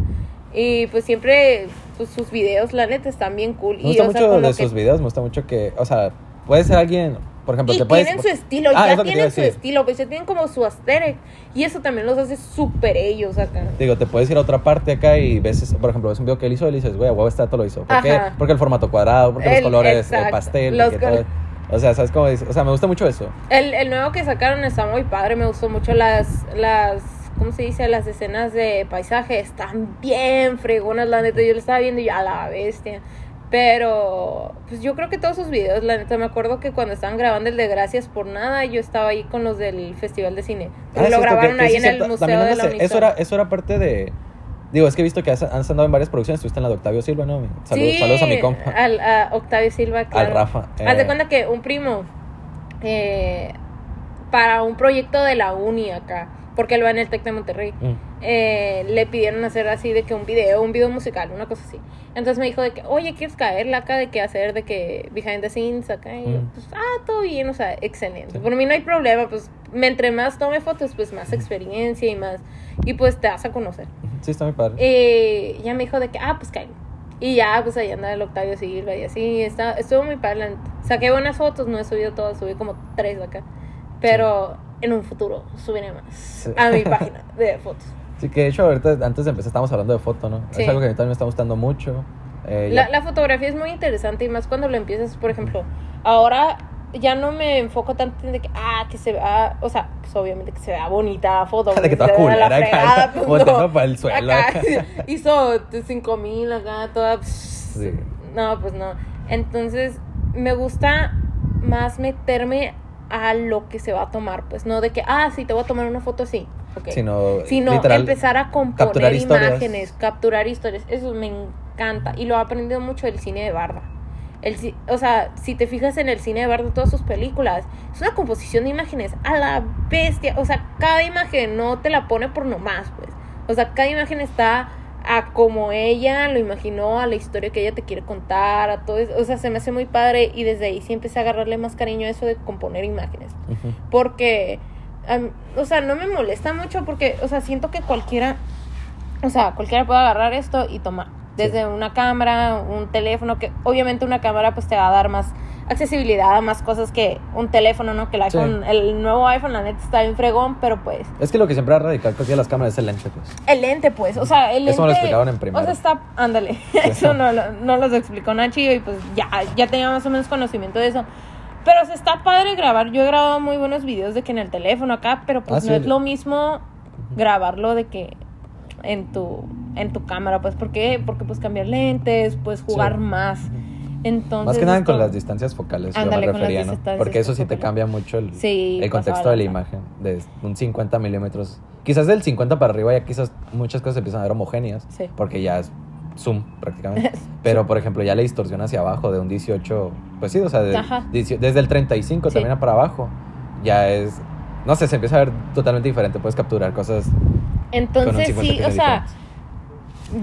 Y pues siempre, pues sus videos, la neta, están bien cool. Me y, gusta o sea, mucho como de que- sus videos, me gusta mucho que, o sea, puede ser alguien, por ejemplo, Y te puedes... tienen su estilo, Ah, ya tienen su estilo, pues ya tienen como su aesthetic. Y eso también los hace súper ellos acá. Digo, te puedes ir a otra parte acá y ves, por ejemplo, ves un video que él hizo y dices, güey, huevo, este dato lo hizo. ¿Por qué? Porque el formato cuadrado, porque los El- colores eh, exacto. pastel, Los col- todo- O sea, ¿sabes cómo dice? O sea, me gusta mucho eso. El, el nuevo que sacaron está muy padre, me gustó mucho las, las, ¿cómo se dice? Las escenas de paisaje están bien fregonas, la neta, yo lo estaba viendo y a la bestia. Pero, pues yo creo que todos sus videos, la neta, me acuerdo que cuando estaban grabando el de Gracias por Nada, yo estaba ahí con los del Festival de Cine. Ah, lo grabaron que- ahí en el. Museo de la Unison. Eso era, eso era parte de... Digo, es que he visto que has, has andado en varias producciones, estuviste en la de Octavio Silva, ¿no? Saludos, Sí, saludos a mi compa. Al, a Octavio Silva, claro. Rafa, Haz de eh. cuenta que un primo, eh, para un proyecto de la uni acá, porque él va en el Tec de Monterrey, Mm. eh, le pidieron hacer así de que un video, un video musical, una cosa así. Entonces me dijo de que, oye, ¿quieres caerle acá de que hacer de que behind the scenes acá? Y yo, Mm. pues, ah, todo bien, o sea, excelente. Sí. Por mí no hay problema, pues, me- entre más tome fotos, pues más experiencia y más, y pues te vas a conocer. Sí, está muy padre. Eh, ya me dijo de que, ah, pues cae. Y ya, pues ahí anda el Octavio Silva y así, está, estuvo muy padre. Saqué buenas fotos, no he subido todas, subí como tres acá. Pero en un futuro subiré más Sí. a mi página de fotos. Sí, que de hecho ahorita antes de empezar estábamos hablando de foto, ¿no? Sí. Es algo que a mí también me está gustando mucho. Eh, La, la fotografía es muy interesante y más cuando lo empiezas, por ejemplo, ahora ya no me enfoco tanto en de que, ah, que se vea, o sea, pues obviamente que se vea bonita la foto. De que toda culera acá, fregada, pues, no. para el suelo. Acá, hizo cinco mil acá, toda... Sí. No, pues no. Entonces, me gusta más meterme a lo que se va a tomar, pues no de que, ah, sí, te voy a tomar una foto así. Sino, Sino literal, empezar a componer imágenes, capturar historias. Eso me encanta. Y lo he aprendido mucho del cine de Barda. El, o sea, si te fijas en el cine de Bardo, todas sus películas, es una composición de imágenes a la bestia. O sea, cada imagen no te la pone por nomás, pues. O sea, cada imagen está a como ella lo imaginó, a la historia que ella te quiere contar, a todo eso. O sea, se me hace muy padre y desde ahí sí empecé a agarrarle más cariño a eso de componer imágenes. Porque, o sea, no me molesta mucho porque, o sea, siento que cualquiera, o sea, cualquiera puede agarrar esto y tomar. Desde una cámara, un teléfono, que obviamente una cámara pues te va a dar más accesibilidad a más cosas que un teléfono, ¿no? Que el Sí. iPhone, el nuevo iPhone, la neta está bien fregón, pero pues Es que lo que siempre ha radical con las cámaras es el lente, pues. el lente, pues, o sea, el lente. Eso me lo explicaban en O primaria. sea, está, ándale, eso no, no los explicó Nachi y pues ya, ya tenía más o menos conocimiento de eso. Pero se está padre grabar. Yo he grabado muy buenos videos de que en el teléfono acá, pero pues Ah, no sí. es lo mismo grabarlo de que en tu en tu cámara, pues ¿por qué? Porque pues cambiar lentes, pues jugar Sí. más. Entonces Más que nada esto- con las distancias focales, yo me refería, ¿no? Porque eso sí te cambia mucho el, Sí, el contexto de la imagen. De un 50 milímetros. Quizás del 50 para arriba ya quizás muchas cosas empiezan a ver homogéneas. Sí. Porque ya es zoom prácticamente. Pero, por ejemplo, ya la distorsión hacia abajo de un 18, pues sí, o sea, de- desde el 35 Sí. termina para abajo, ya es, no sé, se empieza a ver totalmente diferente. Puedes capturar cosas Entonces 50 sí, o sea,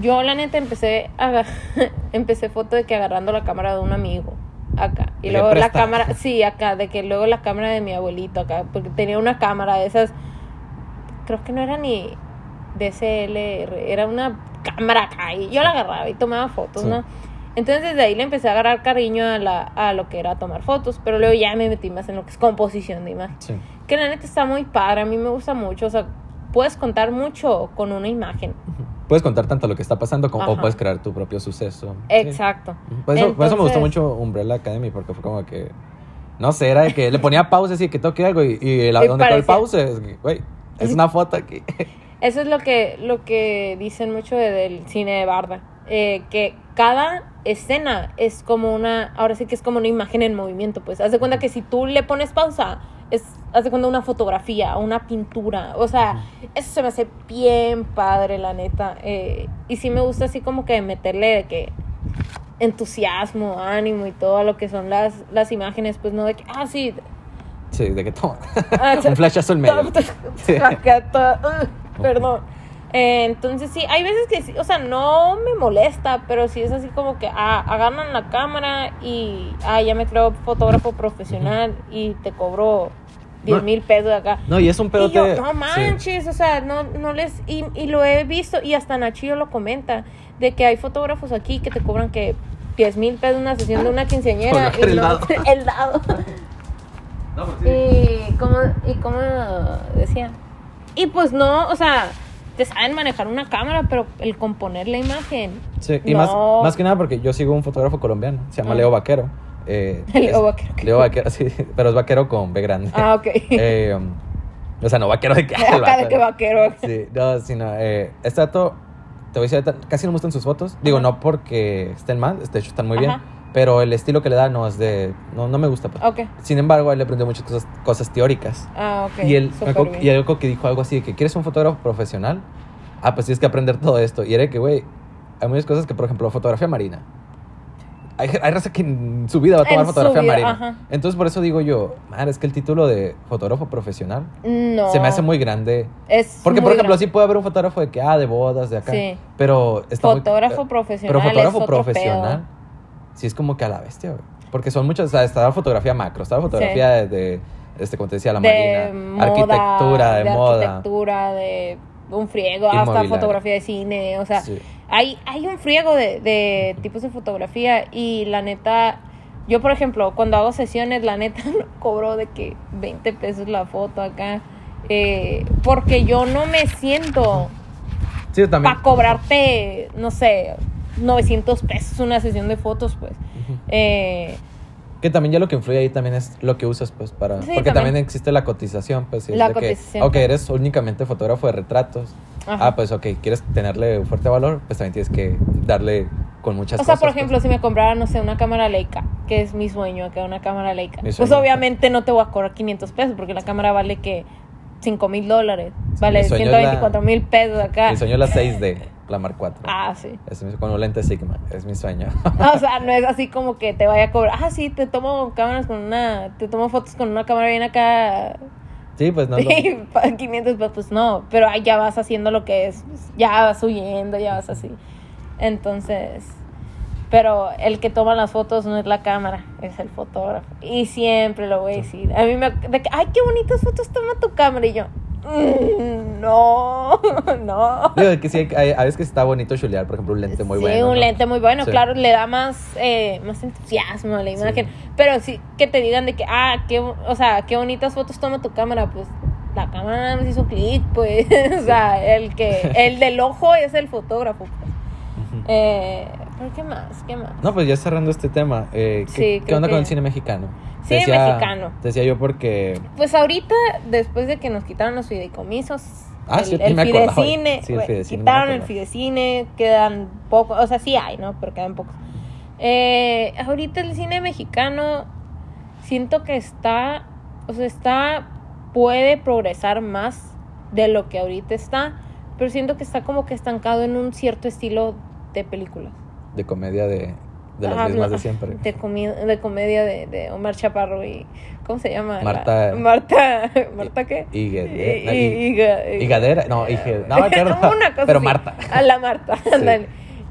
yo la neta empecé a empecé foto de que agarrando la cámara de un amigo acá y luego la cámara sí acá de que luego la cámara de mi abuelito acá porque tenía una cámara de esas creo que no era ni DSLR era una cámara acá y yo la agarraba y tomaba fotos Sí. no entonces desde ahí le empecé a agarrar cariño a la a lo que era tomar fotos pero luego ya me metí más en lo que es composición de imagen Sí. que la neta está muy padre, a mí me gusta mucho, o sea, puedes contar mucho con una imagen. Puedes contar tanto lo que está pasando como, o puedes crear tu propio suceso. Sí. Exacto. Por eso, por eso me gustó mucho Umbrella Academy, porque fue como que. No sé, era de que le ponía pausa así que toque algo y, y la, Y donde quedó el parecía- pause, es que, güey, es una foto aquí. Eso es lo que, lo que dicen mucho de- del cine de Barda, eh, que cada escena es como una, ahora sí que es como una imagen en movimiento, pues, haz de cuenta que si tú le pones pausa, es, haz de cuenta una fotografía, una pintura, o sea, eso se me hace bien padre, la neta, eh, y sí me gusta así como que meterle de que entusiasmo, ánimo y todo a lo que son las, las imágenes, pues no de que, ah, sí, Sí, de que toma. Ah, Un flashazo medio. Toda- uh, perdón. Eh, entonces sí, hay veces que sí, o sea, no me molesta, pero sí es así como que ah, agarran la cámara y ah, ya me creo fotógrafo profesional y te cobro 10 No. mil pesos de acá. No, y es un Y pedote. yo, no sí. manches, o sea, no, no les. Y, y lo he visto, y hasta Nachillo lo comenta, de que hay fotógrafos aquí que te cobran que 10 mil pesos una sesión de una quinceañera. Y el no- dado. el dado. No, pues sí. Y como, y como decía. Y pues no, o sea, te saben manejar una cámara, pero el componer la imagen. Sí, y no. más, más que nada porque yo sigo un fotógrafo colombiano, se llama Ah. Leo Vaquero. eh, Leo es- Vaquero. Leo Vaquero, sí, pero es vaquero con B grande. Ah, ok. Eh, um, o sea, no vaquero de que. Acá de que vaquero. Sí, no, sino. Eh, este dato, te voy a decir, casi no me gustan sus fotos. Digo, Ajá. no porque estén mal, de hecho están muy bien. Pero el estilo que le da no es de. No, no me gusta. pues. Ok. Sin embargo, él le aprendió muchas cosas, cosas teóricas. Ah, ok. y, él, y algo que dijo algo así: de que quieres un fotógrafo profesional. Ah, pues tienes que aprender todo esto. Y era que, güey, hay muchas cosas que, por ejemplo, fotografía marina. Hay, hay raza que en su vida va a tomar En fotografía vida, marina. ajá. Entonces, por eso digo yo, man, es que el título de fotógrafo profesional No. se me hace muy grande. Es Porque, muy por ejemplo, grande. sí puede haber un fotógrafo de que, ah, de bodas, de acá. Sí. Pero está muy- Fotógrafo eh, profesional Pero fotógrafo es otro profesional, sí es como que a la bestia, güey. Porque son muchas, o sea, está la fotografía macro, está la fotografía de, de, este, como te decía, la de marina, moda, arquitectura, de, moda. arquitectura, de un friego, hasta fotografía de cine, o sea, Sí. hay, hay un friego de, de tipos de fotografía y la neta, yo por ejemplo, cuando hago sesiones, la neta no cobro de que 20 pesos la foto acá, eh, porque yo no me siento Sí, yo también. para cobrarte, no sé, 900 pesos una sesión de fotos, pues. Eh, Que también ya lo que influye ahí también es lo que usas, pues, para... Sí, porque también. también. existe la cotización, pues. y es La de que, cotización. ok, eres únicamente fotógrafo de retratos. Ajá. Ah, pues, ok, quieres tenerle un fuerte valor, pues también tienes que darle con muchas O sea, cosas. por pues. ejemplo, si me comprara, no sé, una cámara Leica, que es mi sueño, que una cámara Leica, pues obviamente no te voy a cobrar 500 pesos, porque la cámara vale que 5 mil dólares, vale Mi sueño es la- 124 mil pesos acá. Mi sueño es la 6D. la Mark IV. Ah, sí. Es mi- con un lente Sigma, es mi sueño. O sea, no es así como que te vaya a cobrar. Ah, sí, te tomo cámaras con una. Te tomo fotos con una cámara bien acá. sí, pues no lo- Sí, pa- 500 pesos, pues no. Pero ya vas haciendo lo que es. pues, ya vas huyendo, ya vas así. Entonces. Pero el que toma las fotos no es la cámara, es el fotógrafo. Y siempre lo voy a decir. A mí me. De que, Ay, qué bonitas fotos toma tu cámara. Y yo. "Mm, no, no. Digo, que sí, hay, a veces que está bonito chulear, por ejemplo, un lente muy sí, bueno. un ¿no? lente muy bueno, Sí. claro, le da más, eh, más entusiasmo a la imagen. Pero sí que te digan de que, ah, qué, o sea, qué bonitas fotos toma tu cámara, pues la cámara más hizo clic, pues. o sea, el que, el del ojo es el fotógrafo. pues. Eh, ¿pero qué más? ¿Qué más? No, pues ya cerrando este tema, eh, ¿qué, Sí, onda con el cine mexicano? Cine mexicano. Te decía yo porque... Pues ahorita, después de que nos quitaron los fideicomisos, Ah, el, sí, el me fidecine, Sí, el fidecine, quitaron el fidecine, quedan pocos, o sea, sí hay, ¿no? Pero quedan pocos. Eh, ahorita el cine mexicano siento que está, o sea, está, puede progresar más de lo que ahorita está, pero siento que está como que estancado en un cierto estilo de películas. De comedia de, de las Ah, mismas no, de siempre. De, comi- de comedia de, de Omar Chaparro y. ¿Cómo se llama? Marta- La- Marta. ¿Marta qué? Higadera, no, Hige- no acuerdo. Una cosa Pero así. Marta. A la Marta, ándale.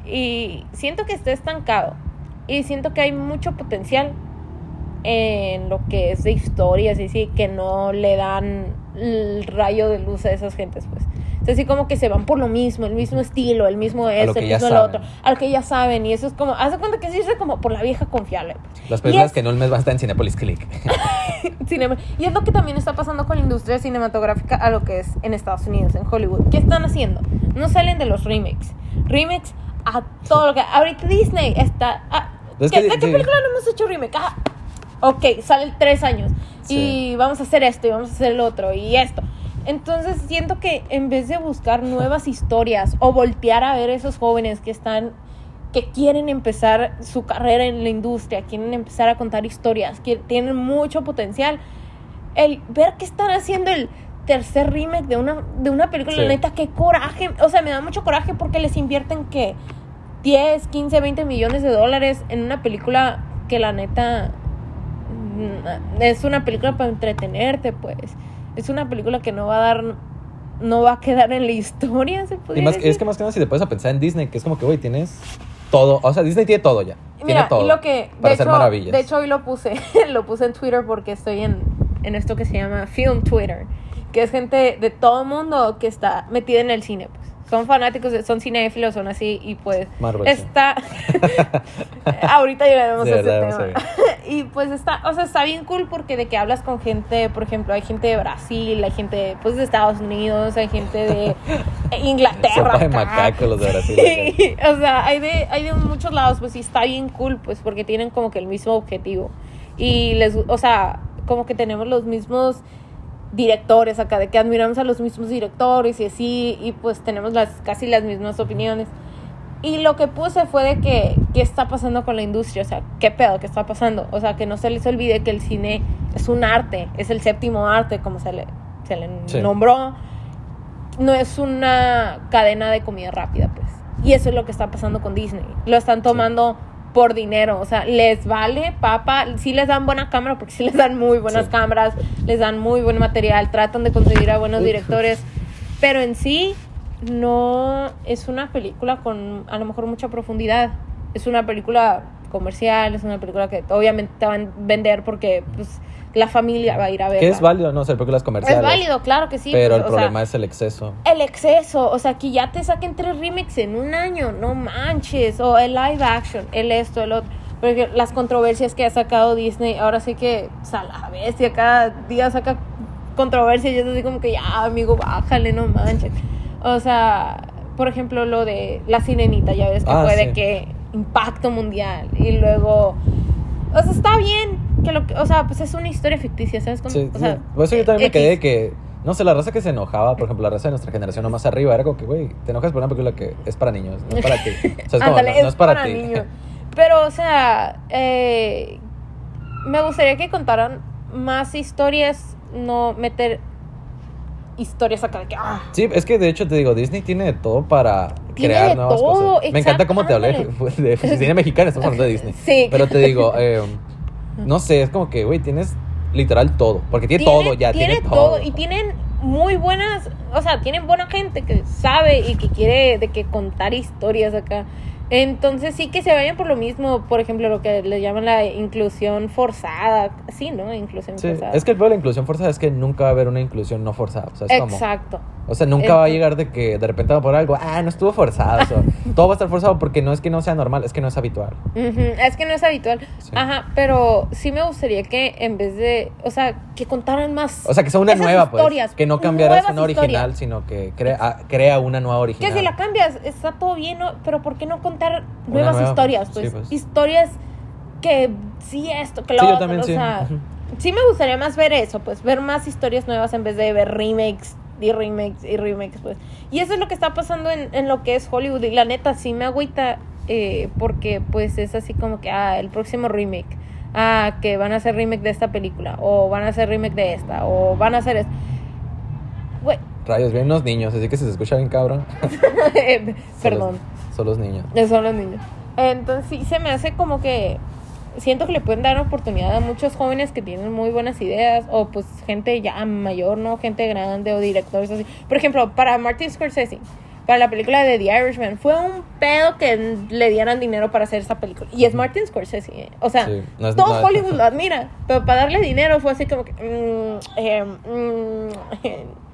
Y siento que está estancado. Y siento que hay mucho potencial en lo que es de historias y sí, que no le dan el rayo de luz a esas gentes, pues. Sea, así como que se van por lo mismo, el mismo estilo, el mismo esto, el mismo lo otro, a lo que ya saben. Y eso es como, haz de cuenta que sí es como por la vieja confiable. Las películas es- que en un mes van a estar en Cinepolis Click. Cinema- Y es lo que también está pasando con la industria cinematográfica a lo que es en Estados Unidos, en Hollywood. ¿Qué están haciendo? No salen de los remakes. Remakes a todo lo que... Ahorita Disney está... ah, Es ¿qué- que- ¿De qué sí. película no hemos hecho remake? Ah, ok, sale tres años. Sí. Y vamos a hacer esto y vamos a hacer el otro y esto. Entonces siento que en vez de buscar nuevas historias o voltear a ver esos jóvenes que están que quieren empezar su carrera en la industria, quieren empezar a contar historias, que tienen mucho potencial. El ver que están haciendo el tercer remake de una, de una película, Sí. la neta, qué coraje. O sea, me da mucho coraje porque les invierten que 10, 15, 20 millones de dólares en una película que la neta mm, es una película para entretenerte, pues. Es una película que no va a dar, no va a quedar en la historia, se Y podría más, decir. es que más que nada si te puedes a pensar en Disney, que es como que, güey, tienes todo. O sea, Disney tiene todo ya. Mira, tiene todo. y lo que para de hacer hecho, maravillas. de hecho hoy lo puse, lo puse en Twitter porque estoy en, en esto que se llama Film Twitter, que es gente de todo el mundo que está metida en el cine, pues. Son fanáticos, son cinéfilos, son así y pues Marvel, sí. está ahorita llegaremos Sí, a ese tema. y pues está, o sea, está bien cool porque de que hablas con gente, por ejemplo, hay gente de Brasil, hay gente pues de Estados Unidos, hay gente de Inglaterra. De macaco los de Brasil. Sí, o sea, hay de, hay de muchos lados, pues sí está bien cool, pues porque tienen como que el mismo objetivo. Y les, o sea, como que tenemos los mismos directores acá, de que admiramos a los mismos directores y así, y pues tenemos las casi las mismas opiniones. Y lo que puse fue de que, ¿qué está pasando con la industria? O sea, ¿qué pedo? ¿Qué está pasando? O sea, que no se les olvide que el cine es un arte, es el séptimo arte, como se le, se le Sí. nombró. No es una cadena de comida rápida, pues. Y eso es lo que está pasando con Disney. Lo están tomando por dinero. O sea, les vale, papa. Sí les dan buena cámara, porque sí les dan muy buenas Sí. cámaras, les dan muy buen material, tratan de conseguir a buenos directores. Pero en sí, no es una película con a lo mejor mucha profundidad. Es una película comercial, es una película que obviamente te van a vender porque pues, la familia va a ir a verla. Que es válido, no hacer películas comerciales. Es válido, claro que sí. pero pues, el sea, problema es el exceso. el exceso, o sea, que ya te saquen tres remakes en un año, no manches, o el live action, el esto, el otro. Porque las controversias que ha sacado Disney, ahora sí que, o sea, la bestia, cada día saca controversias y es así como que ya, amigo, bájale, no manches. O sea, por ejemplo, lo de la sirenita, ya ves que Ah, fue de que impacto mundial y luego, o sea, está bien, que lo que, o sea, pues es una historia ficticia, ¿sabes? Sí, o sí. sea, Por eso yo también me X. quedé de que. No sé, la raza que se enojaba, por ejemplo, la raza de nuestra generación o más arriba, era como que, güey, te enojas por una película que es para niños, no es para ti. O sea, es como, Ándale, no, no es para, ti. niños. Pero, o sea, eh, me gustaría que contaran más historias, no meter historias acá de que, ah, Sí, es que de hecho te digo, Disney tiene todo para, crear de nuevas todo, cosas. Me encanta cómo te hablé de cine mexicano, estamos hablando de Disney. Sí. Pero te digo, eh, no sé, es como que, güey, tienes literal todo. Porque tiene, todo ya, tiene, todo. Y tienen muy buenas, o sea, tienen buena gente que sabe y que quiere de que contar historias acá. Entonces sí que se vayan por lo mismo, por ejemplo, lo que le llaman la inclusión forzada. Sí, ¿no? Inclusión Sí, forzada. es que el problema de la inclusión forzada es que nunca va a haber una inclusión no forzada. O sea, es como. Exacto. O sea, nunca va a llegar de que de repente va por algo, ah, no estuvo forzado. o sea, todo va a estar forzado porque no es que no sea normal, es que no es habitual. Es que no es habitual. Sí. Ajá, pero sí me gustaría que en vez de, o sea, que contaran más. O sea, que sea una esas nueva, pues. historias, Que no cambiaras nuevas una original, sino que crea, crea una nueva original. Que si la cambias, está todo bien, ¿no? pero ¿por qué no contar nuevas nueva, historias? sí, Pues, pues. historias que sí esto, que lo Sí, yo otro, también, o sí. sea, sí me gustaría más ver eso, pues ver más historias nuevas en vez de ver remakes y remakes y remakes, pues. Y eso es lo que está pasando en, en lo que es Hollywood y la neta sí me agüita eh, porque pues es así como que, ah, el próximo remake, ah, que van a hacer remake de esta película, o van a hacer remake de esta, o van a hacer esto. Rayos, vienen los niños, así que si se escucha bien cabrón. son perdón. Son los niños. Eh, Son los niños. Entonces sí se me hace como que siento que le pueden dar oportunidad a muchos jóvenes que tienen muy buenas ideas o pues gente ya mayor, ¿no? Gente grande o directores así. Por ejemplo, para Martin Scorsese, para la película de The Irishman, fue un pedo que le dieran dinero para hacer esta película. Y es Martin Scorsese. ¿eh? O sea, Sí, no es- todo no es- Hollywood lo admira, pero para darle dinero fue así como que... mm, eh, mm,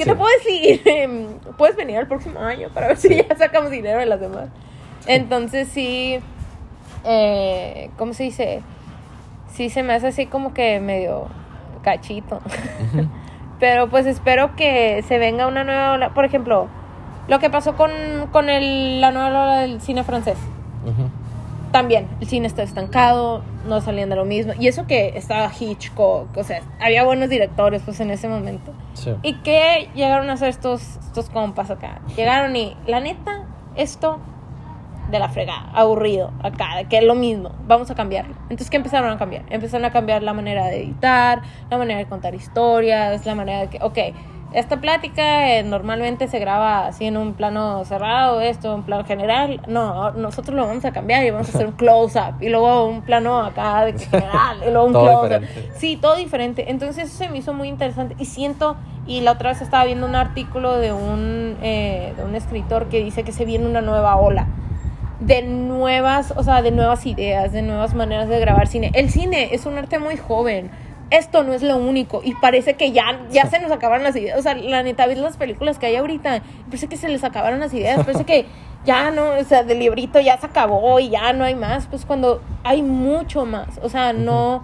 ¿Qué Sí. te puedo decir? Puedes venir al próximo año para ver si ya sacamos dinero de las demás. Entonces sí, eh, ¿cómo se dice? Sí se me hace así como que medio cachito. Pero pues espero que se venga una nueva ola. Por ejemplo, lo que pasó con, con el- la nueva ola del cine francés. Ujú. También, el cine está estancado, no salían de lo mismo. Y eso que estaba Hitchcock, o sea, había buenos directores pues en ese momento. Sí. ¿Y qué llegaron a hacer estos, estos compas acá? Llegaron y, la neta, esto de la fregada, aburrido acá, de que es lo mismo, vamos a cambiarlo. Entonces, ¿qué empezaron a cambiar? Empezaron a cambiar la manera de editar, la manera de contar historias, la manera de que, ok, esta plática eh, normalmente se graba así en un plano cerrado, esto, un plano general. No, nosotros lo vamos a cambiar y vamos a hacer un close-up y luego un plano acá de general y luego un close-up. Sí, todo diferente. Entonces eso se me hizo muy interesante y siento, y la otra vez estaba viendo un artículo de un, eh, de un escritor que dice que se viene una nueva ola de nuevas, o sea, de nuevas ideas, de nuevas maneras de grabar cine. El cine es un arte muy joven. Esto no es lo único y parece que ya, ya se nos acabaron las ideas. O sea, la neta, ves las películas que hay ahorita, parece que se les acabaron las ideas, parece que ya no, o sea, del librito ya se acabó y ya no hay más, pues cuando hay mucho más. O sea, no,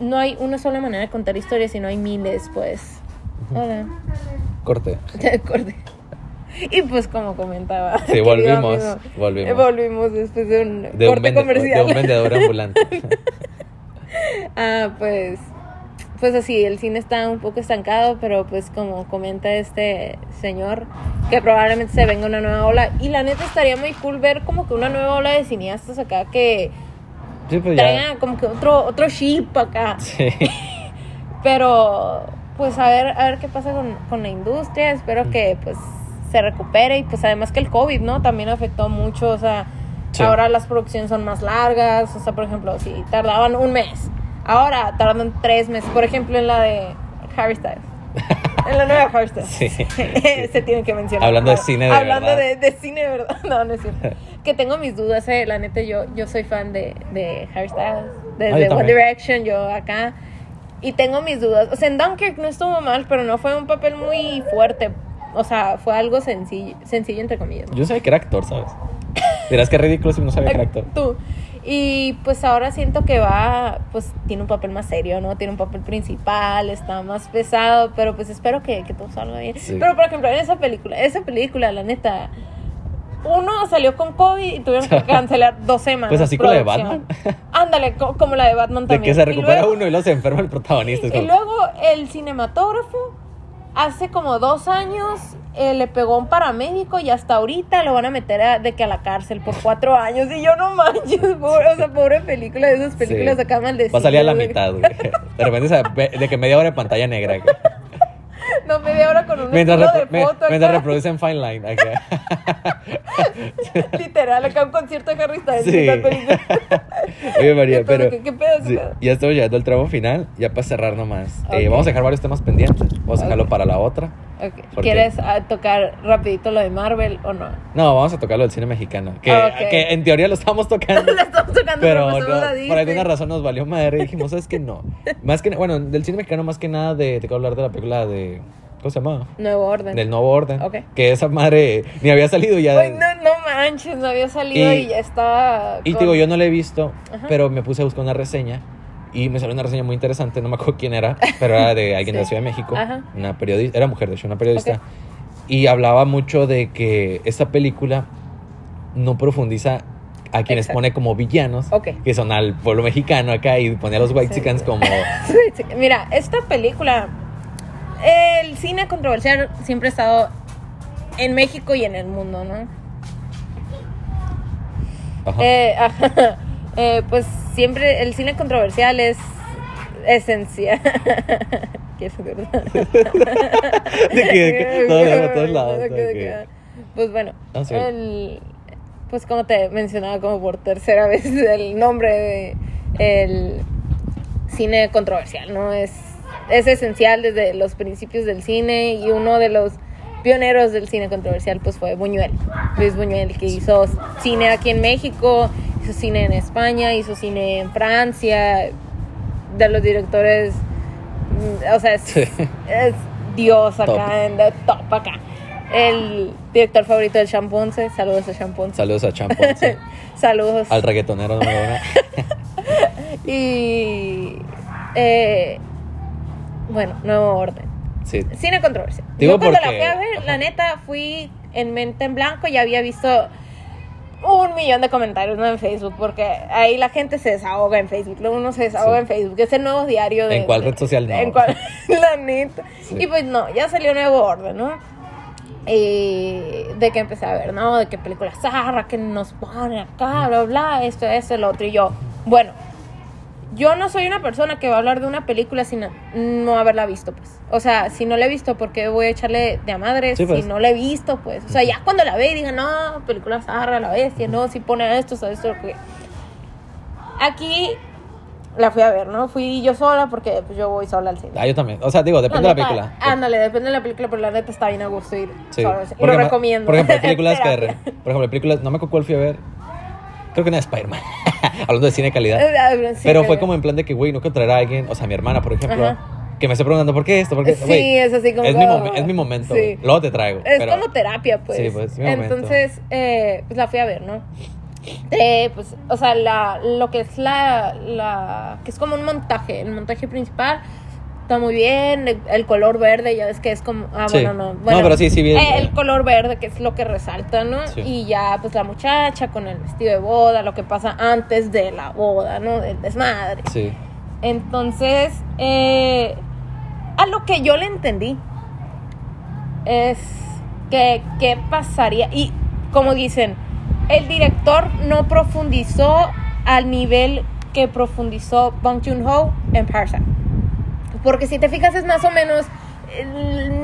no hay una sola manera de contar historias, sino hay miles, pues. Hola. Corte. Corte. Y pues como comentaba. Sí, volvimos, amigo, volvimos. volvimos después de un De corte comercial. de un vendedor ambulante. ah, pues pues así, el cine está un poco estancado, pero pues como comenta este señor, que probablemente se venga una nueva ola. Y la neta estaría muy cool ver como que una nueva ola de cineastas acá que Sí, pues traigan como que otro, otro ship acá. Sí. Pero, pues a ver, a ver qué pasa con, con la industria. Espero que pues se recupere. Y pues además que el COVID, ¿no? También afectó mucho. O sea, Sí. ahora las producciones son más largas. O sea, por ejemplo, si tardaban un mes. Ahora tardan tres meses. Por ejemplo, en la de Harry Styles. En la nueva Harry Styles. Sí. se tiene que mencionar. Hablando de cine de Hablando verdad. de, de cine de verdad. No, no es cierto. que tengo mis dudas, eh. La neta, yo, yo soy fan de, de Harry Styles. Desde Ah, One. Direction, yo acá. Y tengo mis dudas. O sea, en Dunkirk no estuvo mal, pero no fue un papel muy fuerte. O sea, fue algo sencillo, sencillo entre comillas. Yo sabía que era actor, ¿sabes? Dirás que ridículo si no sabía que era actor. Tú. Y pues ahora siento que va, pues tiene un papel más serio, ¿no? Tiene un papel principal, está más pesado, pero pues espero que, que todo salga bien. Sí. Pero por ejemplo, en esa película, esa película, la neta, uno salió con COVID y tuvieron que cancelar dos semanas. Pues así con la de. Batman. Ándale, co- como la de Batman De también. que se Y recupera luego- uno y luego se enferma el protagonista. Y como- luego el cinematógrafo, hace como dos años, eh, le pegó un paramédico y hasta ahorita lo van a meter a- de que a la cárcel por cuatro años. Y yo no manches, pobre, o sea, pobre película de esas películas acá maldecidas. Va a salir a la mitad, güey. De repente, de que media hora de pantalla negra. güey. Media hora con un Mientras, de foto mientras reproducen Fine Line. Literal, acá un concierto de Harry Styles. Sí. Oye, María, pero. ya estamos llegando al tramo final. Ya para cerrar nomás. Eh, Ok. vamos a dejar varios temas pendientes. Vamos a dejarlo para la otra. Ok, ¿Por ¿Quieres ah, tocar rapidito lo de Marvel o no? No, vamos a tocar lo del cine mexicano. Que, Ah, ok. que en teoría lo estamos tocando. La estamos tocando, Pero pero, no, por alguna razón nos valió madre y dijimos, ¿sabes qué? No. Más que, bueno, del cine mexicano más que nada de, te quiero hablar de la película de, ¿cómo se llama? Nuevo orden. Del Nuevo Orden. Ok. Que esa madre ni había salido ya. Ay, no, no manches, no había salido y, Y- ya estaba. Y te con- digo, yo no la he visto, Ajá. pero me puse a buscar una reseña y me salió una reseña muy interesante, no me acuerdo quién era, pero era de alguien de la. Ciudad de México, Ajá. una periodista, era mujer de hecho, una periodista, y hablaba mucho de que esta película no profundiza a quienes Exacto. pone como villanos, Ok. que son al pueblo mexicano acá y pone a los white Sí. como... Mira, esta película, el cine controversial siempre ha estado en México y en el mundo, ¿no? Ajá. Eh, ajá. Eh, pues siempre el cine controversial es esencial. ¿Qué es verdad? De que- todos lados. Pues bueno, Ah, sí. el, pues como te mencionaba como por tercera vez el nombre de el cine controversial, ¿no? Es, es esencial desde los principios del cine y uno de los pioneros del cine controversial pues fue Buñuel, Luis Buñuel, que hizo cine aquí en México, hizo cine en España, hizo cine en Francia, de los directores, mm, o sea, es, Sí. es Dios acá, Top. en the top acá. El director favorito del Champonce, saludos a Champonce. Saludos a Champonce, saludos. al reggaetonero número uno. Y eh, bueno, nuevo orden. Sí. Cine controversial. Digo Yo cuando la porque- fui a ver, ajá. la neta, fui en mente en blanco y había visto un millón de comentarios ¿no? en Facebook, porque ahí la gente se desahoga en Facebook, luego uno se desahoga Sí. en Facebook, es el nuevo diario de... ¿En cuál red social no? En cuál, la neta. Sí. Y pues no, ya salió nuevo orden, ¿no? Y de que empecé a ver, ¿no? De que películas zarra, que nos ponen acá, bla, bla, esto, eso, lo otro. Y yo, bueno, yo no soy una persona que va a hablar de una película sin no haberla visto, pues. O sea, si no la he visto, ¿por qué voy a echarle de a madre Sí, pues. si no la he visto, pues? O sea, ya cuando la ve y diga, no, película zarra, la bestia, no, si pone esto, o esto, que... Aquí la fui a ver, ¿no? Fui yo sola porque pues, yo voy sola al cine. Ah, yo también. O sea, digo, depende La de la película. Ándale, depende de la película, pero la neta está bien a gusto ir. Sí. sola. Y lo recomiendo. Por ejemplo, películas que. Por ejemplo, películas. No me acuerdo cuál fui a ver. Creo que una de Spider-Man. Hablando de cine de calidad. Eh, sí, Pero fue como en plan de que, güey, no quiero traer a alguien. O sea, mi hermana, por ejemplo. Ajá. Que me esté preguntando, ¿por qué esto? ¿Por qué? Sí, Güey, es así como. es, mi que, momen- oh, es mi momento. sí. Luego te traigo. Es pero- como terapia, pues. Sí, pues, mi. Entonces, eh, pues la fui a ver, ¿no? Eh, pues, o sea, la, lo que es la, la. que es como un montaje. El montaje principal está muy bien. El, el color verde, ya ves que es como. Ah, Sí. bueno, no. No, Bueno, pero sí, sí, bien. eh, el color verde, que es lo que resalta, ¿no? Sí. Y ya, pues la muchacha con el vestido de boda, lo que pasa antes de la boda, ¿no? Del desmadre. Sí. Entonces, eh, a lo que yo le entendí es que qué pasaría. Y como dicen, el director no profundizó al nivel que profundizó Bong Joon-ho en Parasite. Porque si te fijas es más o menos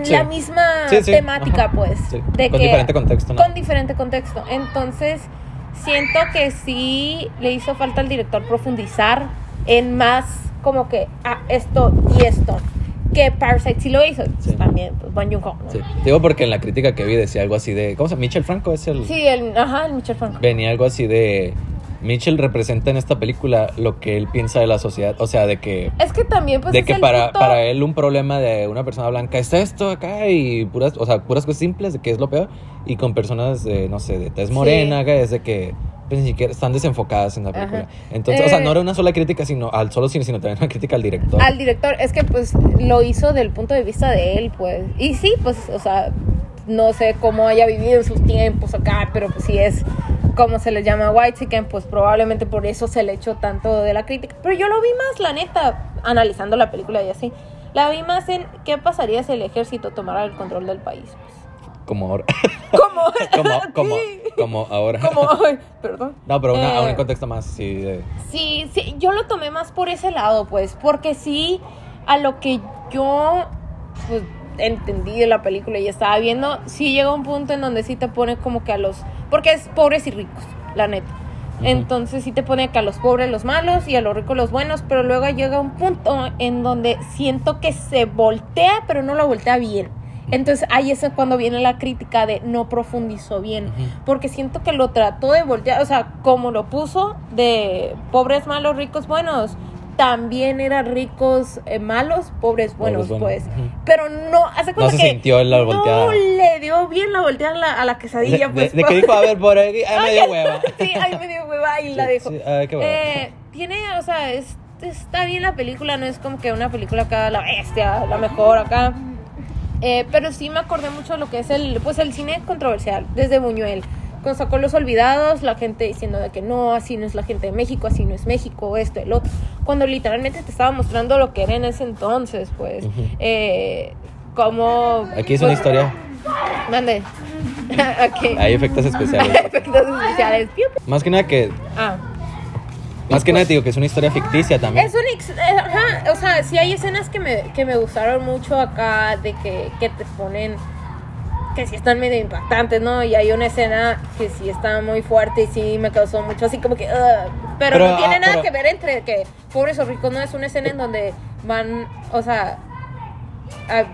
Sí. la misma Sí, sí, temática, ajá. pues. De Con que- diferente contexto, ¿no? Con diferente contexto. Entonces, siento que sí le hizo falta al director profundizar en más como que ah, esto y esto. Que Parasite sí lo hizo. Pues. También, pues, Bong Joon-ho, ¿no? Sí. Digo porque en la crítica que vi decía algo así de. ¿Cómo se llama? Michel Franco es el. Sí, el, ajá, el Michel Franco. Venía algo así de. Mitchell representa en esta película lo que él piensa de la sociedad. O sea, de que. Es que también, pues, de es que el para, punto- para él un problema de una persona blanca es esto acá y puras, o sea, puras cosas simples de que es lo peor. Y con personas, de, no sé, de tez morena, acá, es de que pues, ni siquiera están desenfocadas en la película. Ajá. Entonces, o sea, Eh, no era una sola crítica sino al solo cine, sino también una crítica al director. al director, es que pues lo hizo del punto de vista de él, pues. Y sí, pues, o sea, no sé cómo haya vivido en sus tiempos acá, pero pues sí es como se les llama white chicken, pues probablemente por eso se le echó tanto de la crítica. Pero yo lo vi más, la neta, analizando la película y así. La vi más en qué pasaría si el ejército tomara el control del país. pues. Como ahora. ¿Cómo? como, como, Sí. como ahora. Como, ay, perdón. No, pero una, a Eh, un contexto más, sí. de- Sí, sí, yo lo tomé más por ese lado, pues, porque sí, a lo que yo, pues, entendí de la película y estaba viendo, sí llega un punto en donde sí te pone como que a los... Porque es pobres y ricos, la neta. Entonces sí te pone que a los pobres los malos y a los ricos los buenos, pero luego llega un punto en donde siento que se voltea, pero no lo voltea bien. Entonces ahí es cuando viene la crítica de no profundizó bien, porque siento que lo trató de voltear, o sea, como lo puso de pobres malos, ricos buenos, también eran ricos eh, malos, pobres buenos, pues. Pero no, hace No se que sintió la volteada. no le dio bien la volteada a la, a la quesadilla, De, pues. de- de que dijo, a ver, por aquí, ahí me dio hueva. sí, ahí me dio hueva y la dejó. sí, a ver, qué hueva. Eh, tiene, o sea, es- está bien la película, no es como que una película acá, la bestia, la mejor acá. Eh, pero sí me acordé mucho de lo que es el, pues el cine controversial, desde Buñuel. Cuando sacó Los Olvidados, la gente diciendo de que no, así no es la gente de México, así no es México, esto, el otro. Cuando literalmente te estaba mostrando lo que era en ese entonces, pues. Ujú. eh, como... Aquí es una historia. Mande. Aquí. Hay efectos especiales. Efectos especiales. Más que nada que, Ah. más que nada digo que es una historia ficticia también. Es un eh, ajá, o sea, sí hay escenas que me, que me gustaron mucho acá, de que, que te ponen, que sí están medio impactantes, ¿no? Y hay una escena que sí está muy fuerte y sí me causó mucho así como que, "Ugh". pero, Pero, no tiene ah, nada pero- que ver entre que pobres o ricos, no es una escena en donde van, o sea, a-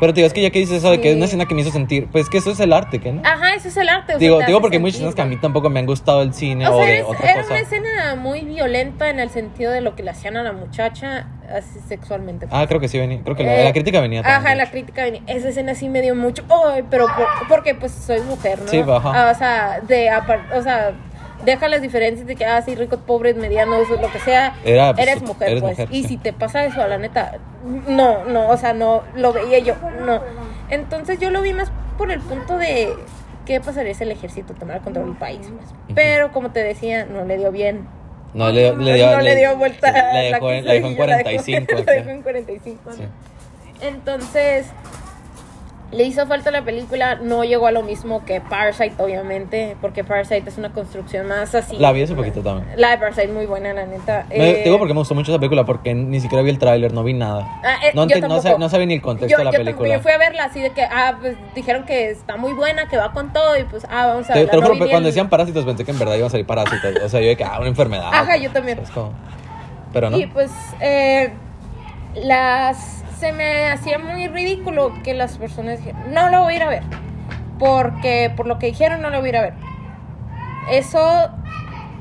Pero te digo, es que ya que dices eso de que es una escena que me hizo sentir, pues que eso es el arte, ¿qué no? ajá, eso es el arte. o sea, digo, te digo porque hay muchas escenas que a mí tampoco me han gustado el cine o, O sea, de eres- otra era cosa. una escena muy violenta en el sentido de lo que le hacían a la muchacha así sexualmente. Ah, creo que sí venía. Creo que la, Eh, la crítica venía también. Ajá, la crítica venía. Esa escena sí me dio mucho. Ay, pero por- porque pues soy mujer, ¿no? Sí, ajá. Ah, o sea, de o sea, deja las diferencias de que ah, sí, ricos, pobres, medianos, lo que sea. Era, pues, eres mujer, eres pues. mujer, y sí. si te pasa eso, la neta, no, no, o sea, no lo veía yo, no. Entonces yo lo vi más por el punto de qué pasaría si el ejército tomara control del país, pues. Pero como te decía, no le dio bien. No le, le dio, no le dio vuelta. La a dejó, en- la dejó en quesadilla, la dejó- 45. La dejó en 45. Sí. Entonces, le hizo falta la película, no llegó a lo mismo que Parasite, obviamente, porque Parasite es una construcción más así. La vi hace poquito también. La de Parasite muy buena, la neta. Me- Eh, te digo porque me gustó mucho esa película, porque ni siquiera vi el tráiler, no vi nada. ah, eh, no, yo no, sabía ni el contexto yo, de la yo tampoco, película. yo fui a verla así de que, ah, pues dijeron que está muy buena, que va con todo, y pues, ah, vamos a Te, te No bien- cuando decían parásitos pensé que en verdad iban a salir parásitos. O sea, yo de que, ah, una enfermedad. Ajá, yo también. Es como- Pero no. Y pues, eh, las. Se me hacía muy ridículo que las personas dijeran, no lo voy a ir a ver. Porque por lo que dijeron, no lo voy a ir a ver. Eso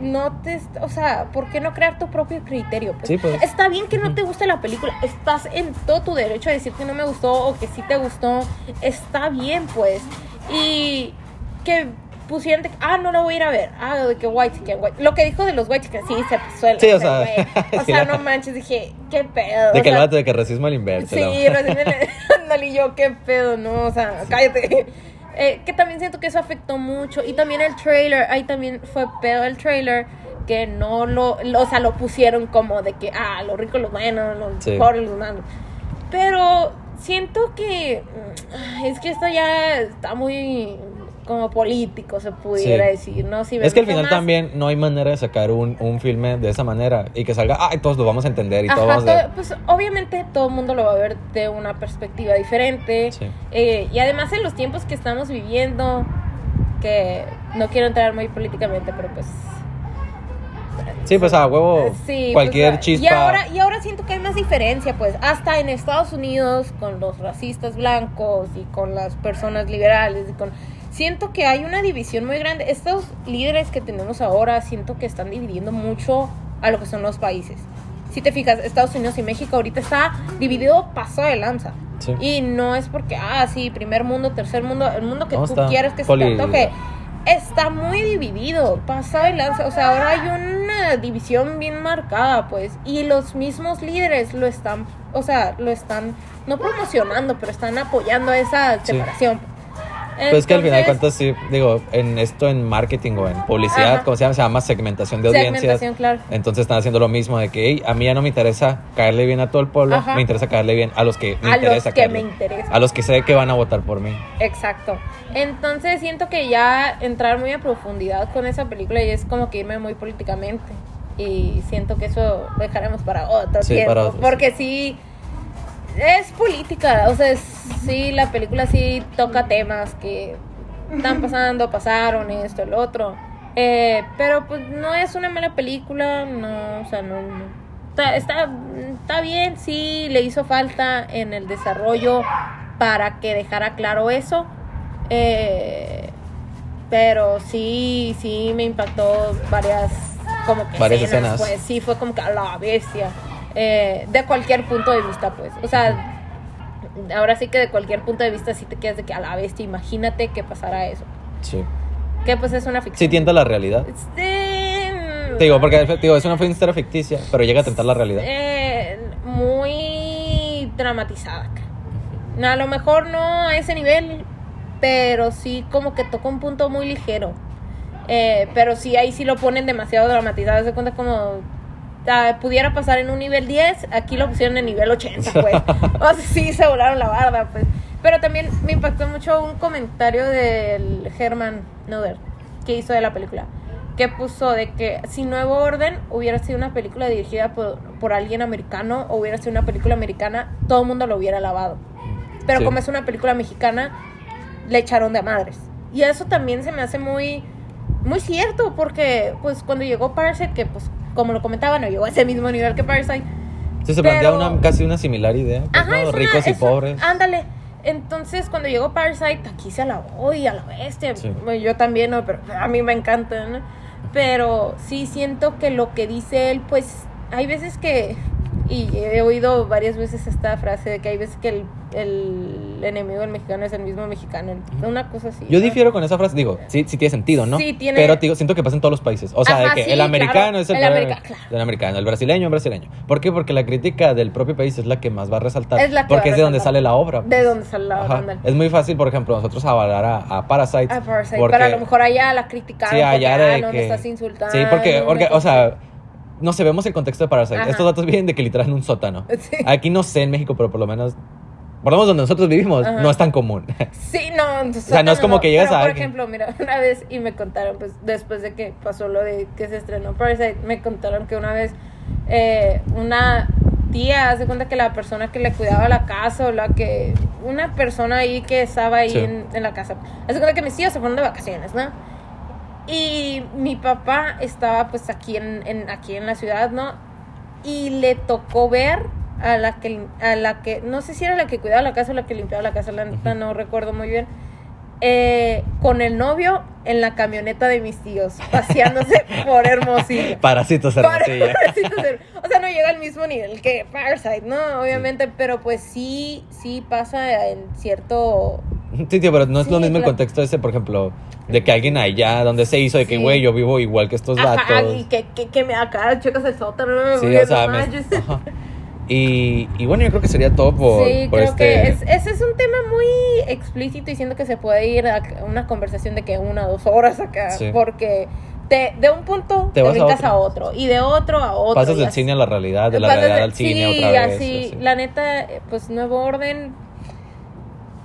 no te. O sea, ¿por qué no crear tu propio criterio? Pues, Sí, pues. Está bien que no te guste la película. Estás en todo tu derecho a decir que no me gustó o que sí te gustó. Está bien, pues. Y que pusieron de, ah, no lo voy a ir a ver. Ah, de que white chicken, white. Lo que dijo de los white chicken, sí, se pasó el- Sí, o sea. O sea, la- no manches, dije, qué pedo. De que el vato de que racismo al inverso. Sí, la- me- ándale, y yo, qué pedo, no, o sea, cállate. Eh, que también siento que eso afectó mucho. Y también el trailer, ahí también fue pedo el trailer, que no lo, o sea, lo pusieron como de que, ah, los ricos, los buenos, los Sí. pobres, los malos. Pero siento que, mm, es que esto ya está muy como político, se pudiera Sí. decir, ¿no? Si Es que al final más- también no hay manera de sacar un, un filme de esa manera y que salga, ay, todos lo vamos a entender y Ajá, todo- pues obviamente todo el mundo lo va a ver de una perspectiva diferente. Sí. Eh, y además en los tiempos que estamos viviendo, que no quiero entrar muy políticamente, pero pues... Sí, pues a huevo, eh, sí, cualquier pues, chispa. Y ahora, y ahora siento que hay más diferencia, pues, hasta en Estados Unidos, con los racistas blancos y con las personas liberales y con... Siento que hay una división muy grande. Estos líderes que tenemos ahora, siento que están dividiendo mucho a lo que son los países. Si te fijas, Estados Unidos y México ahorita está dividido paso de lanza. Sí. Y no es porque, ah, sí, primer mundo, tercer mundo, el mundo que No, tú quieras que se poli- te antoje. Está muy dividido, pasado de lanza. O sea, ahora hay una división bien marcada, pues. Y los mismos líderes lo están, o sea, lo están, no promocionando, pero están apoyando esa Sí. Separación. Pues es que al final de Entonces, cuentas, sí, digo, en esto en marketing o en publicidad, Ajá. como se llama, se llama segmentación de audiencias. segmentación, claro. Entonces están haciendo lo mismo de que "Ey, a mí ya no me interesa caerle bien a todo el pueblo, Ajá. me interesa caerle bien a los que me A interesa los que caerle. me interesa. A los que sé que van a votar por mí. Exacto. Entonces siento que ya entrar muy a profundidad con esa película y es como que irme muy políticamente. Y siento que eso lo dejaremos para otro Sí, tiempo. para otro, porque sí, es política, o sea, es- sí, la película sí toca temas que están pasando, pasaron, esto, el otro. Eh, pero pues no es una mala película, no, o sea, no. no. Está, está, está bien, sí, le hizo falta en el desarrollo para que dejara claro eso. Eh, pero sí, sí me impactó varias como que Varias escenas, escenas. pues sí fue como que a la bestia. Eh, de cualquier punto de vista, pues. O sea, ahora sí que de cualquier punto de vista sí te quedas de que a la bestia, imagínate que pasara eso. Sí. Que pues es una ficción. Sí tienta la realidad. Este, Te digo, porque te digo, es una historia ficticia, pero llega a tentar la realidad. eh, muy dramatizada. A lo mejor no a ese nivel, pero sí como que toca un punto muy ligero. Eh, pero sí, ahí sí lo ponen demasiado dramatizado. Se cuenta como ah, pudiera pasar en un nivel 10, aquí lo pusieron en nivel 80, pues. o sea, sí se volaron la barda, pues. Pero también me impactó mucho un comentario del Herman Noder que hizo de la película. Que puso de que si Nuevo Orden hubiera sido una película dirigida por, por alguien americano o hubiera sido una película americana, todo el mundo lo hubiera lavado. Pero Sí. como es una película mexicana, le echaron de a madres. Y eso también se me hace muy, muy cierto, porque pues cuando llegó Parasite, que pues como lo comentaba, no llegó a ese mismo nivel que Parasite. Sí, se plantea una, casi una similar idea. pues, Ajá, ¿no? una- Ricos y pobres. Ándale. Entonces, cuando llegó Parasite, aquí se alabó y a la bestia. Sí. Bueno, Yo también, ¿no? pero a mí me encanta, ¿no? Pero sí siento que lo que dice él, pues, hay veces que, y he oído varias veces esta frase de que hay veces que el, el enemigo del mexicano es el mismo mexicano. Una cosa así. Yo ¿no? difiero con esa frase, digo, sí, sí tiene sentido, ¿no? Sí, tiene- Pero digo, siento que pasa en todos los países. O sea, Ajá, de que sí, el americano claro. es el, El americano, claro. el americano, el brasileño el brasileño. ¿Por qué? Porque la crítica del propio país es la que más va a resaltar. Es la que porque a es de donde resaltar. sale la obra. De pues. donde sale la obra. Es muy fácil, por ejemplo, nosotros avalar a, a Parasite. Ah, Parasite, porque- pero a lo mejor allá la criticaron. Sí, allá porque, de ah, no que... me estás insultando. Sí, porque, porque o sea, no sé, vemos el contexto de Parasite. Ajá. Estos datos vienen de que literal en un sótano. Sí. Aquí no sé en México, pero por lo menos... Por lo menos donde nosotros vivimos, Ajá. no es tan común. Sí, no, o sea, no es como que llegas pero, a Por ejemplo, mira, una vez, y me contaron, pues, después de que pasó lo de que se estrenó Parasite, me contaron que una vez eh, una tía, hace cuenta que la persona que le cuidaba la casa, o la que, una persona ahí que estaba ahí Sí. en, en la casa, hace cuenta que mis tíos se fueron de vacaciones, ¿no? Y mi papá estaba, pues, aquí en, en- aquí en la ciudad, ¿no? Y le tocó ver a la que a la que no sé si era la que cuidaba la casa o la que limpiaba la casa la neta no recuerdo muy bien eh, con el novio en la camioneta de mis tíos paseándose por Hermosillo Parásitos Hermosillo. Hermosillo, o sea no llega al mismo nivel que Parasite no obviamente pero pues sí sí pasa en cierto Sí, tío, pero no es Sí, lo mismo el contexto ese, por ejemplo, de que alguien allá donde se hizo, de que, Sí. güey, yo vivo igual que estos Ajá, datos. y que, que, que me acá checas el sótano Sí, o sea, me- ajá. Y, y bueno, yo creo que sería todo por, sí, por creo este... que es, ese es un tema muy explícito y siento que se puede ir a una conversación de que una o dos horas acá, Sí. porque te, de un punto Te te, vas a otro. a otro. y de otro a otro. Pasas del así. cine a la realidad, de la realidad de- al cine sí, otra vez. así, y así. la neta, pues Nuevo Orden,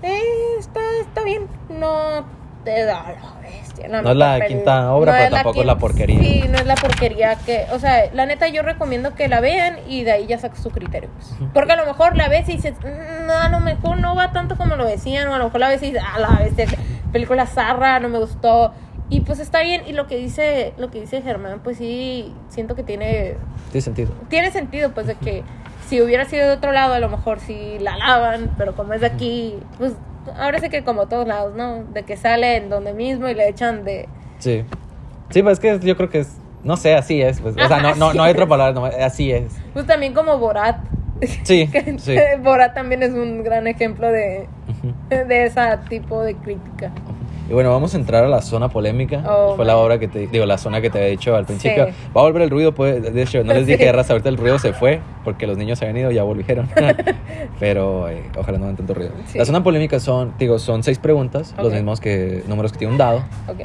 eh, está, está bien, no te da la bestia. No es la quinta obra, pero es tampoco es la porquería. Sí, no es la porquería que, o sea, la neta yo recomiendo que la vean y de ahí ya sacas su criterio. pues. Porque a lo mejor la ves y dices, "Mm, no, a lo mejor no va tanto como lo decían, o a lo mejor la ves y dices, ah, la bestia, película zarra, no me gustó. Y pues está bien, y lo que dice, lo que dice Germán, pues sí, siento que tiene Tiene sentido. tiene sentido, pues, de que si hubiera sido de otro lado, a lo mejor sí la lavan, pero como es de aquí, pues, ahora sí que como todos lados, ¿no? De que sale en donde mismo y le echan de... Sí. Sí, pues es que yo creo que es... No sé, así es. Pues. O sea, no, no, no hay otra palabra, no, así es. Pues también como Borat. Sí, que sí. Borat también es un gran ejemplo de, Ujú. de ese tipo de crítica. Y bueno, vamos a entrar a la zona polémica. Oh, Fue la obra que te digo, la zona que te había dicho al principio. Sí. Va a volver el ruido, pues. De hecho, no les Sí. dije, raza, ahorita el ruido se fue porque los niños se habían ido, ya volvieron. Pero eh, ojalá no hagan tanto ruido. Sí. La zona polémica son, digo, son seis preguntas, los mismos que números que tiene un dado. Ok.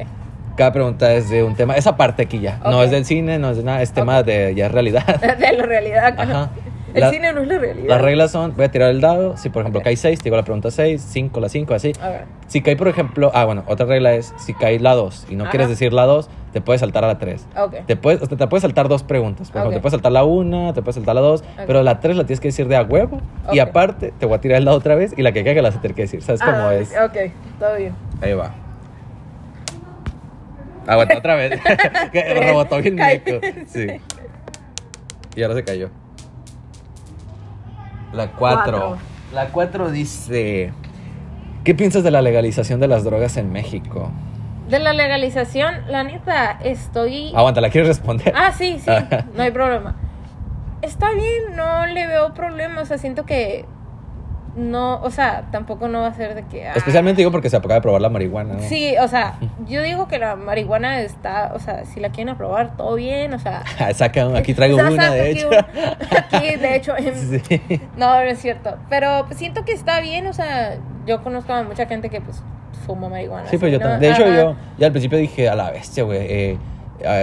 Cada pregunta es de un tema, esa parte aquí ya. No es del cine, no es de nada, es tema de ya realidad. De la realidad. Ajá. El La- cine no es la realidad. Las reglas son, voy a tirar el dado, si por ejemplo Ok. cae 6, te digo la pregunta 6, 5 la 5, así. Ver. Si cae, por ejemplo, ah, bueno, otra regla es, si cae la 2 y no Ajá. quieres decir la 2, te puedes saltar a la 3. Ok. Te puedes, sea, te puedes saltar dos preguntas. Por ejemplo, te puedes saltar la 1, te puedes saltar la 2, pero la 3 la tienes que decir de a huevo. Y aparte, te voy a tirar la otra vez y la que caiga la vas a tener que decir. ¿Sabes cómo Ah, es? Ok, todo bien. Ahí va. Aguanta otra vez. rebotó bien. Sí. Y ahora se cayó. La 4. Cuatro. La 4 dice: ¿Qué piensas de la legalización de las drogas en México? De la legalización, la neta, estoy... Aguanta, ¿la quieres responder? Ah, sí, sí, no hay problema. Está bien, no le veo problema, o sea, siento que no, o sea, tampoco no va a ser de que... ah, Especialmente digo porque se acaba de probar la marihuana. ¿no? Sí, o sea, yo digo que la marihuana está, o sea, si la quieren aprobar, todo bien, o sea... Saca, aquí traigo o sea, una, de hecho. Aquí, de hecho, en- Sí. no, no es cierto, pero pues, siento que está bien, o sea, yo conozco a mucha gente que pues fuma marihuana. Sí, pero yo ¿no? también. De hecho, Ajá. yo ya al principio dije, a la bestia, güey. Eh, ah,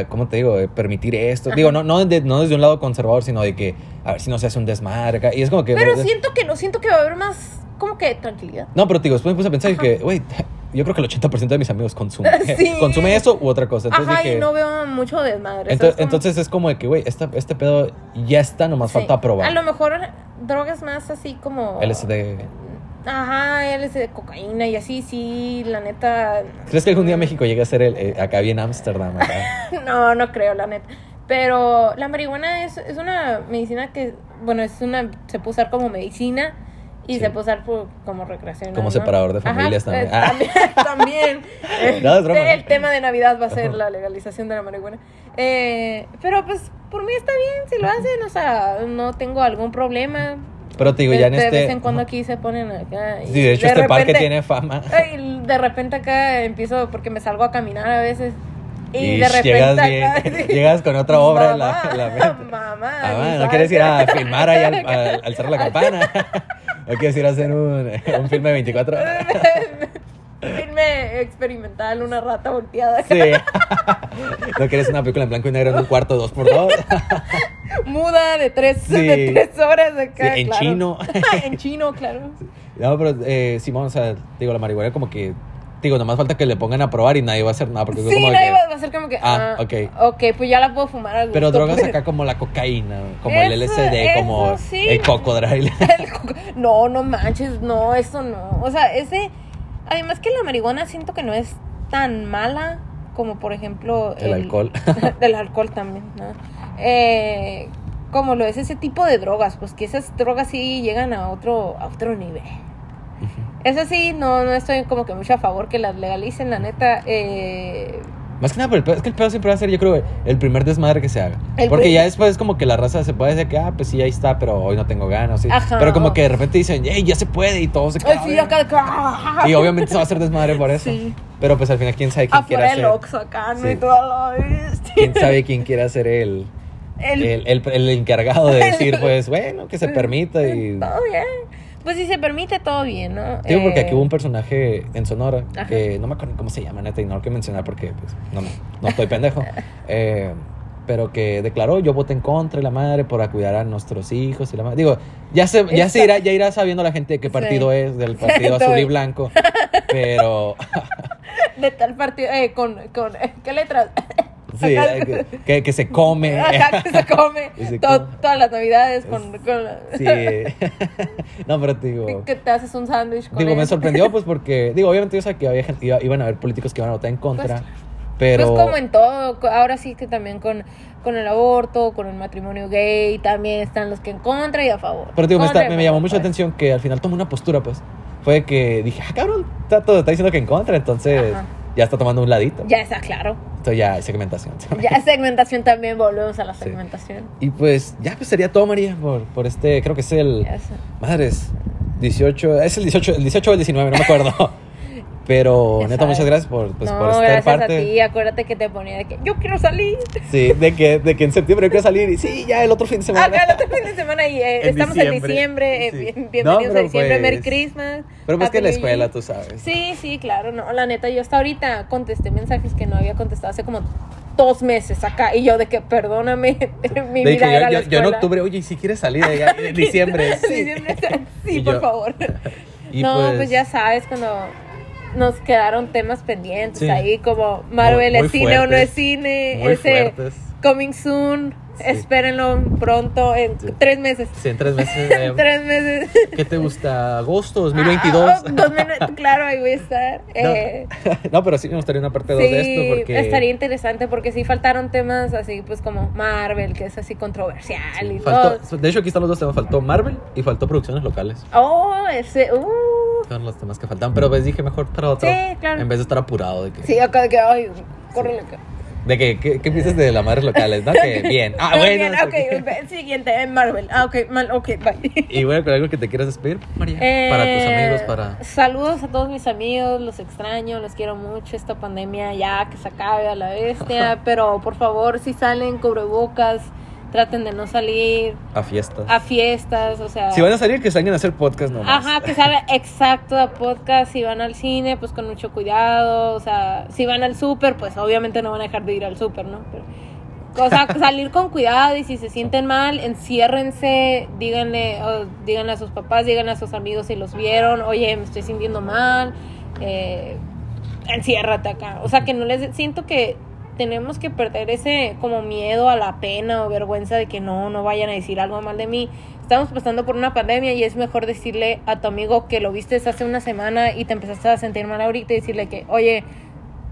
¿Cómo te digo? Eh, permitir esto. Digo, no, no, de- no desde un lado conservador, sino de que a ver si no se hace un desmadre. acá. Y es como que. Pero ¿verdad? siento que no, siento que va a haber más, como que tranquilidad. No, pero te digo, después me puse a pensar que, güey, yo creo que el 80% de mis amigos consumen. Sí. Consume eso u otra cosa. Entonces Ajá, dije. y no veo mucho desmadre. entonces es como de que, güey, esta- este pedo ya está, nomás Sí. falta aprobar. A lo mejor drogas más así como... LSD. Ajá, LSD, cocaína y así, sí, la neta... ¿Crees que algún día México llegue a ser el, eh, acá bien Ámsterdam? No, no creo, la neta. Pero la marihuana es, es una medicina que, bueno, es una, se puede usar como medicina y Sí. se puede usar por- como recreación. Como separador de familias también. Ah. también. también. No, es broma. El tema de Navidad va a ser la legalización de la marihuana. Eh, pero pues por mí está bien si lo hacen, o sea, no tengo algún problema. Pero te digo, de, ya en de este. vez en cuando aquí se ponen acá. y Sí, de hecho, este parque repente- tiene fama. Ay, de repente acá empiezo porque me salgo a caminar a veces. Y, Y de repente llegas acá, bien, llegas con otra obra en la, Mamá, la mente. Mamá, Ah, ni bueno, ¿no quieres ir a filmar ahí al, al, al Cerro de la Campana? ¿O quieres ir a hacer un, un filme de 24 horas? Experimental, una rata volteada. Sí. ¿No quieres una película en blanco y negro en un cuarto dos por dos? Muda de tres, Sí. de tres horas acá. Sí, en claro. chino. en chino, claro. No, pero eh, Simón, o sea, digo, la marihuana como que... Digo, nomás falta que le pongan a probar y nadie va a hacer nada. Porque Sí, como nadie que- va va a ser como que. Ah, Ah, ok. Ok, pues ya la puedo fumar a gusto. Pero drogas pues. acá como la cocaína, como el LSD, eso como sí. el cocodrilo. El No, no manches, no, eso no. O sea, ese. Además que la marihuana siento que no es tan mala como, por ejemplo. El alcohol. El alcohol también, ¿no? Eh, como lo es ese tipo de drogas, pues que esas drogas sí llegan a otro, a otro nivel. Eso sí, no, no estoy como que mucho a favor que las legalicen, la neta. Eh, Más que nada, pero el pedo- es que el pedo siempre va a ser, yo creo, el primer desmadre que se haga. El Porque ya después es como que la raza se puede decir que, ah, pues sí, ahí está, pero hoy no tengo ganas. ¿sí? Ajá. Pero como que de repente dicen, hey, ya se puede y todo se cae. sí. Y obviamente se va a hacer desmadre por eso. Sí. Pero pues al final, ¿quién sabe quién del hacer? Acá, ¿no? Sí. Y la bestia. ¿Quién sabe quién quiere hacer el, El- el, el, el encargado de decir, pues, bueno, que se permita y... Todo bien. Pues si se permite, todo bien, ¿no? Digo, porque Eh, aquí hubo un personaje en Sonora Ajá. que no me acuerdo cómo se llama, neta, y no lo quiero mencionar porque pues, no, no, estoy pendejo. Eh, pero que declaró, yo voté en contra de la madre para cuidar a nuestros hijos y la madre. Digo, ya se, ya se irá, ya irá sabiendo la gente de qué Sí. partido es, del partido Estoy- azul y blanco. Pero De tal partido, eh, con, con, ¿qué letras? Sí, que, que- se come. Ajá, que se come se come. todas las navidades con... con Sí. no, pero te digo. que te haces un sándwich con Digo, me eso. sorprendió, pues, porque, digo, obviamente yo sabía que había gente, iba- iban a haber políticos que iban a votar en contra, Pues, pero... Pues como en todo, ahora sí que también con, con el aborto, con el matrimonio gay, también están los que en contra y a favor. Pero digo, me, está- a me llamó mucho la pues. atención que al final tomó una postura, pues. Fue que dije, ah, cabrón, está, todo, está diciendo que en contra, entonces Ajá. ya está tomando un ladito. Ya está claro. Esto ya es segmentación. Ya segmentación también, volvemos a la Sí. segmentación. Y pues, ya pues sería todo, María, por, por este, creo que es el... Madres, 18, es el 18, el 18 o el 19, no me acuerdo. Pero, Ya neta, sabes. muchas gracias por, pues, no, por estar gracias parte. a ti. Acuérdate que te ponía de que yo quiero salir. Sí, de que, de que en septiembre yo quiero salir y sí, ya el otro fin de semana. Acá el otro fin de semana y eh, En estamos en diciembre. eh, Sí. No, bienvenidos a diciembre, Merry pues- Christmas. Pero pues que la escuela, tú sabes. Sí, sí, claro. No, la neta, yo hasta ahorita contesté mensajes que no había contestado hace como dos meses acá. Y yo de que, perdóname, mi De vida que yo, era la yo- yo en octubre, oye, ¿y si quieres salir de allá? En diciembre, sí. Por yo- favor. Y no, pues, ya sabes, cuando nos quedaron temas pendientes Sí. ahí, como Marvel Muy- muy es cine o no es cine, ese fuertes. coming soon, Sí. espérenlo pronto, en Sí. tres meses. Sí, en tres meses. eh, tres meses. ¿Qué te gusta? ¿Agosto 2022? Ah, oh, dos claro, ahí voy a estar. No. Eh, no, pero sí me gustaría una parte 2 de esto porque... estaría interesante porque sí faltaron temas así, pues como Marvel, que es así controversial y faltó- todo. de hecho, aquí están los dos temas. Faltó Marvel y faltó producciones locales. Oh, ese, uh. Son los temas que faltan. Pero pues dije mejor para otro. Sí, claro. En vez de estar apurado de que... Sí, acá de que, ay, córrele acá. De que, ¿qué, qué piensas de las madres locales? ¿No? Que bien. Ah, bueno. Bien, sí. ok, el siguiente, en Marvel. Ah, ok, mal, ok, bye. Y bueno, con algo que te quieras despedir, María. Eh, para tus amigos, para... Saludos a todos mis amigos, los extraño, los quiero mucho. Esta pandemia ya que se acabe a la bestia. pero por favor, si salen, cubrebocas, traten de no salir A fiestas. a fiestas, o sea. Si van a salir, que salgan a hacer podcast nomás. Ajá, que salga exacto a podcast. Si van al cine, pues con mucho cuidado. O sea, si van al súper, pues obviamente no van a dejar de ir al súper, ¿no? Pero, o sea, salir con cuidado y si se sienten mal, enciérrense, díganle, o díganle a sus papás, díganle a sus amigos si los vieron, oye, me estoy sintiendo mal, eh, enciérrate acá. O sea, que no les siento que tenemos que perder ese como miedo a la pena o vergüenza de que no, no vayan a decir algo mal de mí. Estamos pasando por una pandemia y es mejor decirle a tu amigo que lo viste hace una semana y te empezaste a sentir mal ahorita y decirle que, oye,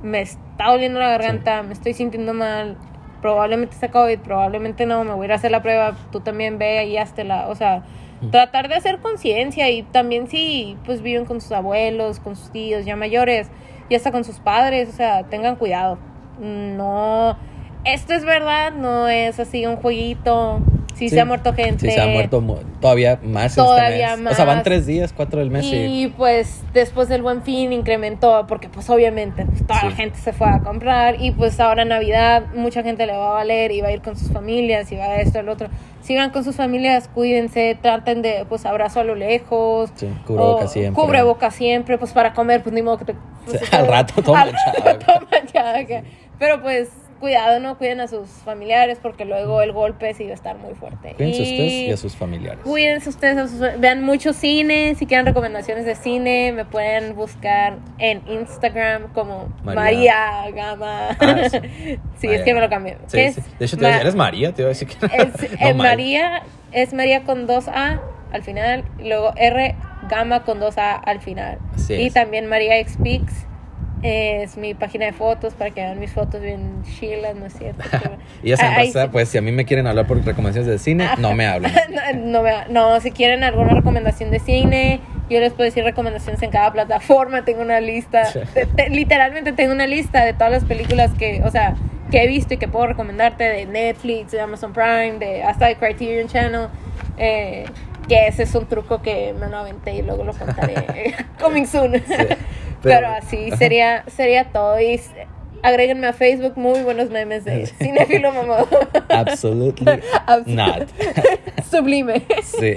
me está doliendo la garganta, me estoy sintiendo mal, probablemente sea COVID, probablemente no, me voy a ir a hacer la prueba, tú también ve y la, o sea, tratar de hacer conciencia y también si pues viven con sus abuelos, con sus tíos ya mayores y hasta con sus padres, o sea, tengan cuidado. No, esto es verdad, no es así un jueguito. Sí, se ha muerto gente. Sí, se ha muerto mu- todavía más. este Todavía mes. O sea, van más. tres días, cuatro del mes. Y... Y pues después del buen fin incrementó, porque pues obviamente pues, toda la gente se fue a comprar y pues ahora Navidad mucha gente le va a valer y va a ir con sus familias y va a esto, el otro. Sigan con sus familias, cuídense, traten de pues abrazo a lo lejos. Sí, cubrebocas o siempre. Cubrebocas siempre, pues para comer, pues ni modo que te... pues, al rato todo al todo manchado, que- Pero pues cuidado, ¿no? Cuiden a sus familiares porque luego el golpe sí va a estar muy fuerte. Cuídense Y- ustedes y a sus familiares. Cuídense ustedes, a sus- vean mucho cine, si quieren recomendaciones de cine, me pueden buscar en Instagram como María. María, Gama. Ah, sí. sí, María. es que me lo cambié. Sí, ¿Qué sí. es? De hecho, te Ma- decir, eres María, te iba a decir que es, No, eh. María es María con dos A al final, y luego R Gama con dos A al final. Así y es. también María Xpix es mi página de fotos para que vean mis fotos bien chilas, ¿no es cierto? Y ya se Ahí pasa, sí. pues si a mí me quieren hablar por recomendaciones de cine, no me hablen. no, no, me- no, si quieren alguna recomendación de cine, yo les puedo decir recomendaciones en cada plataforma. Tengo una lista, Sí. te- te- literalmente tengo una lista de todas las películas que, o sea, que he visto y que puedo recomendarte de Netflix, de Amazon Prime, de hasta de Criterion Channel. eh, que ese es un truco que me lo aventé y luego lo contaré. Coming soon. pero- Pero, así sería, sería todo. Y agréguenme a Facebook muy buenos memes de Cinefilo Mamado. Absolutely not. Sublime. Sí.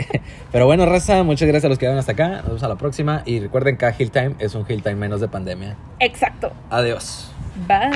Pero bueno, raza, muchas gracias a los que llegaron hasta acá. Nos vemos a la próxima. Y recuerden que Hill Time es un Hill Time menos de pandemia. Exacto. Adiós. Bye.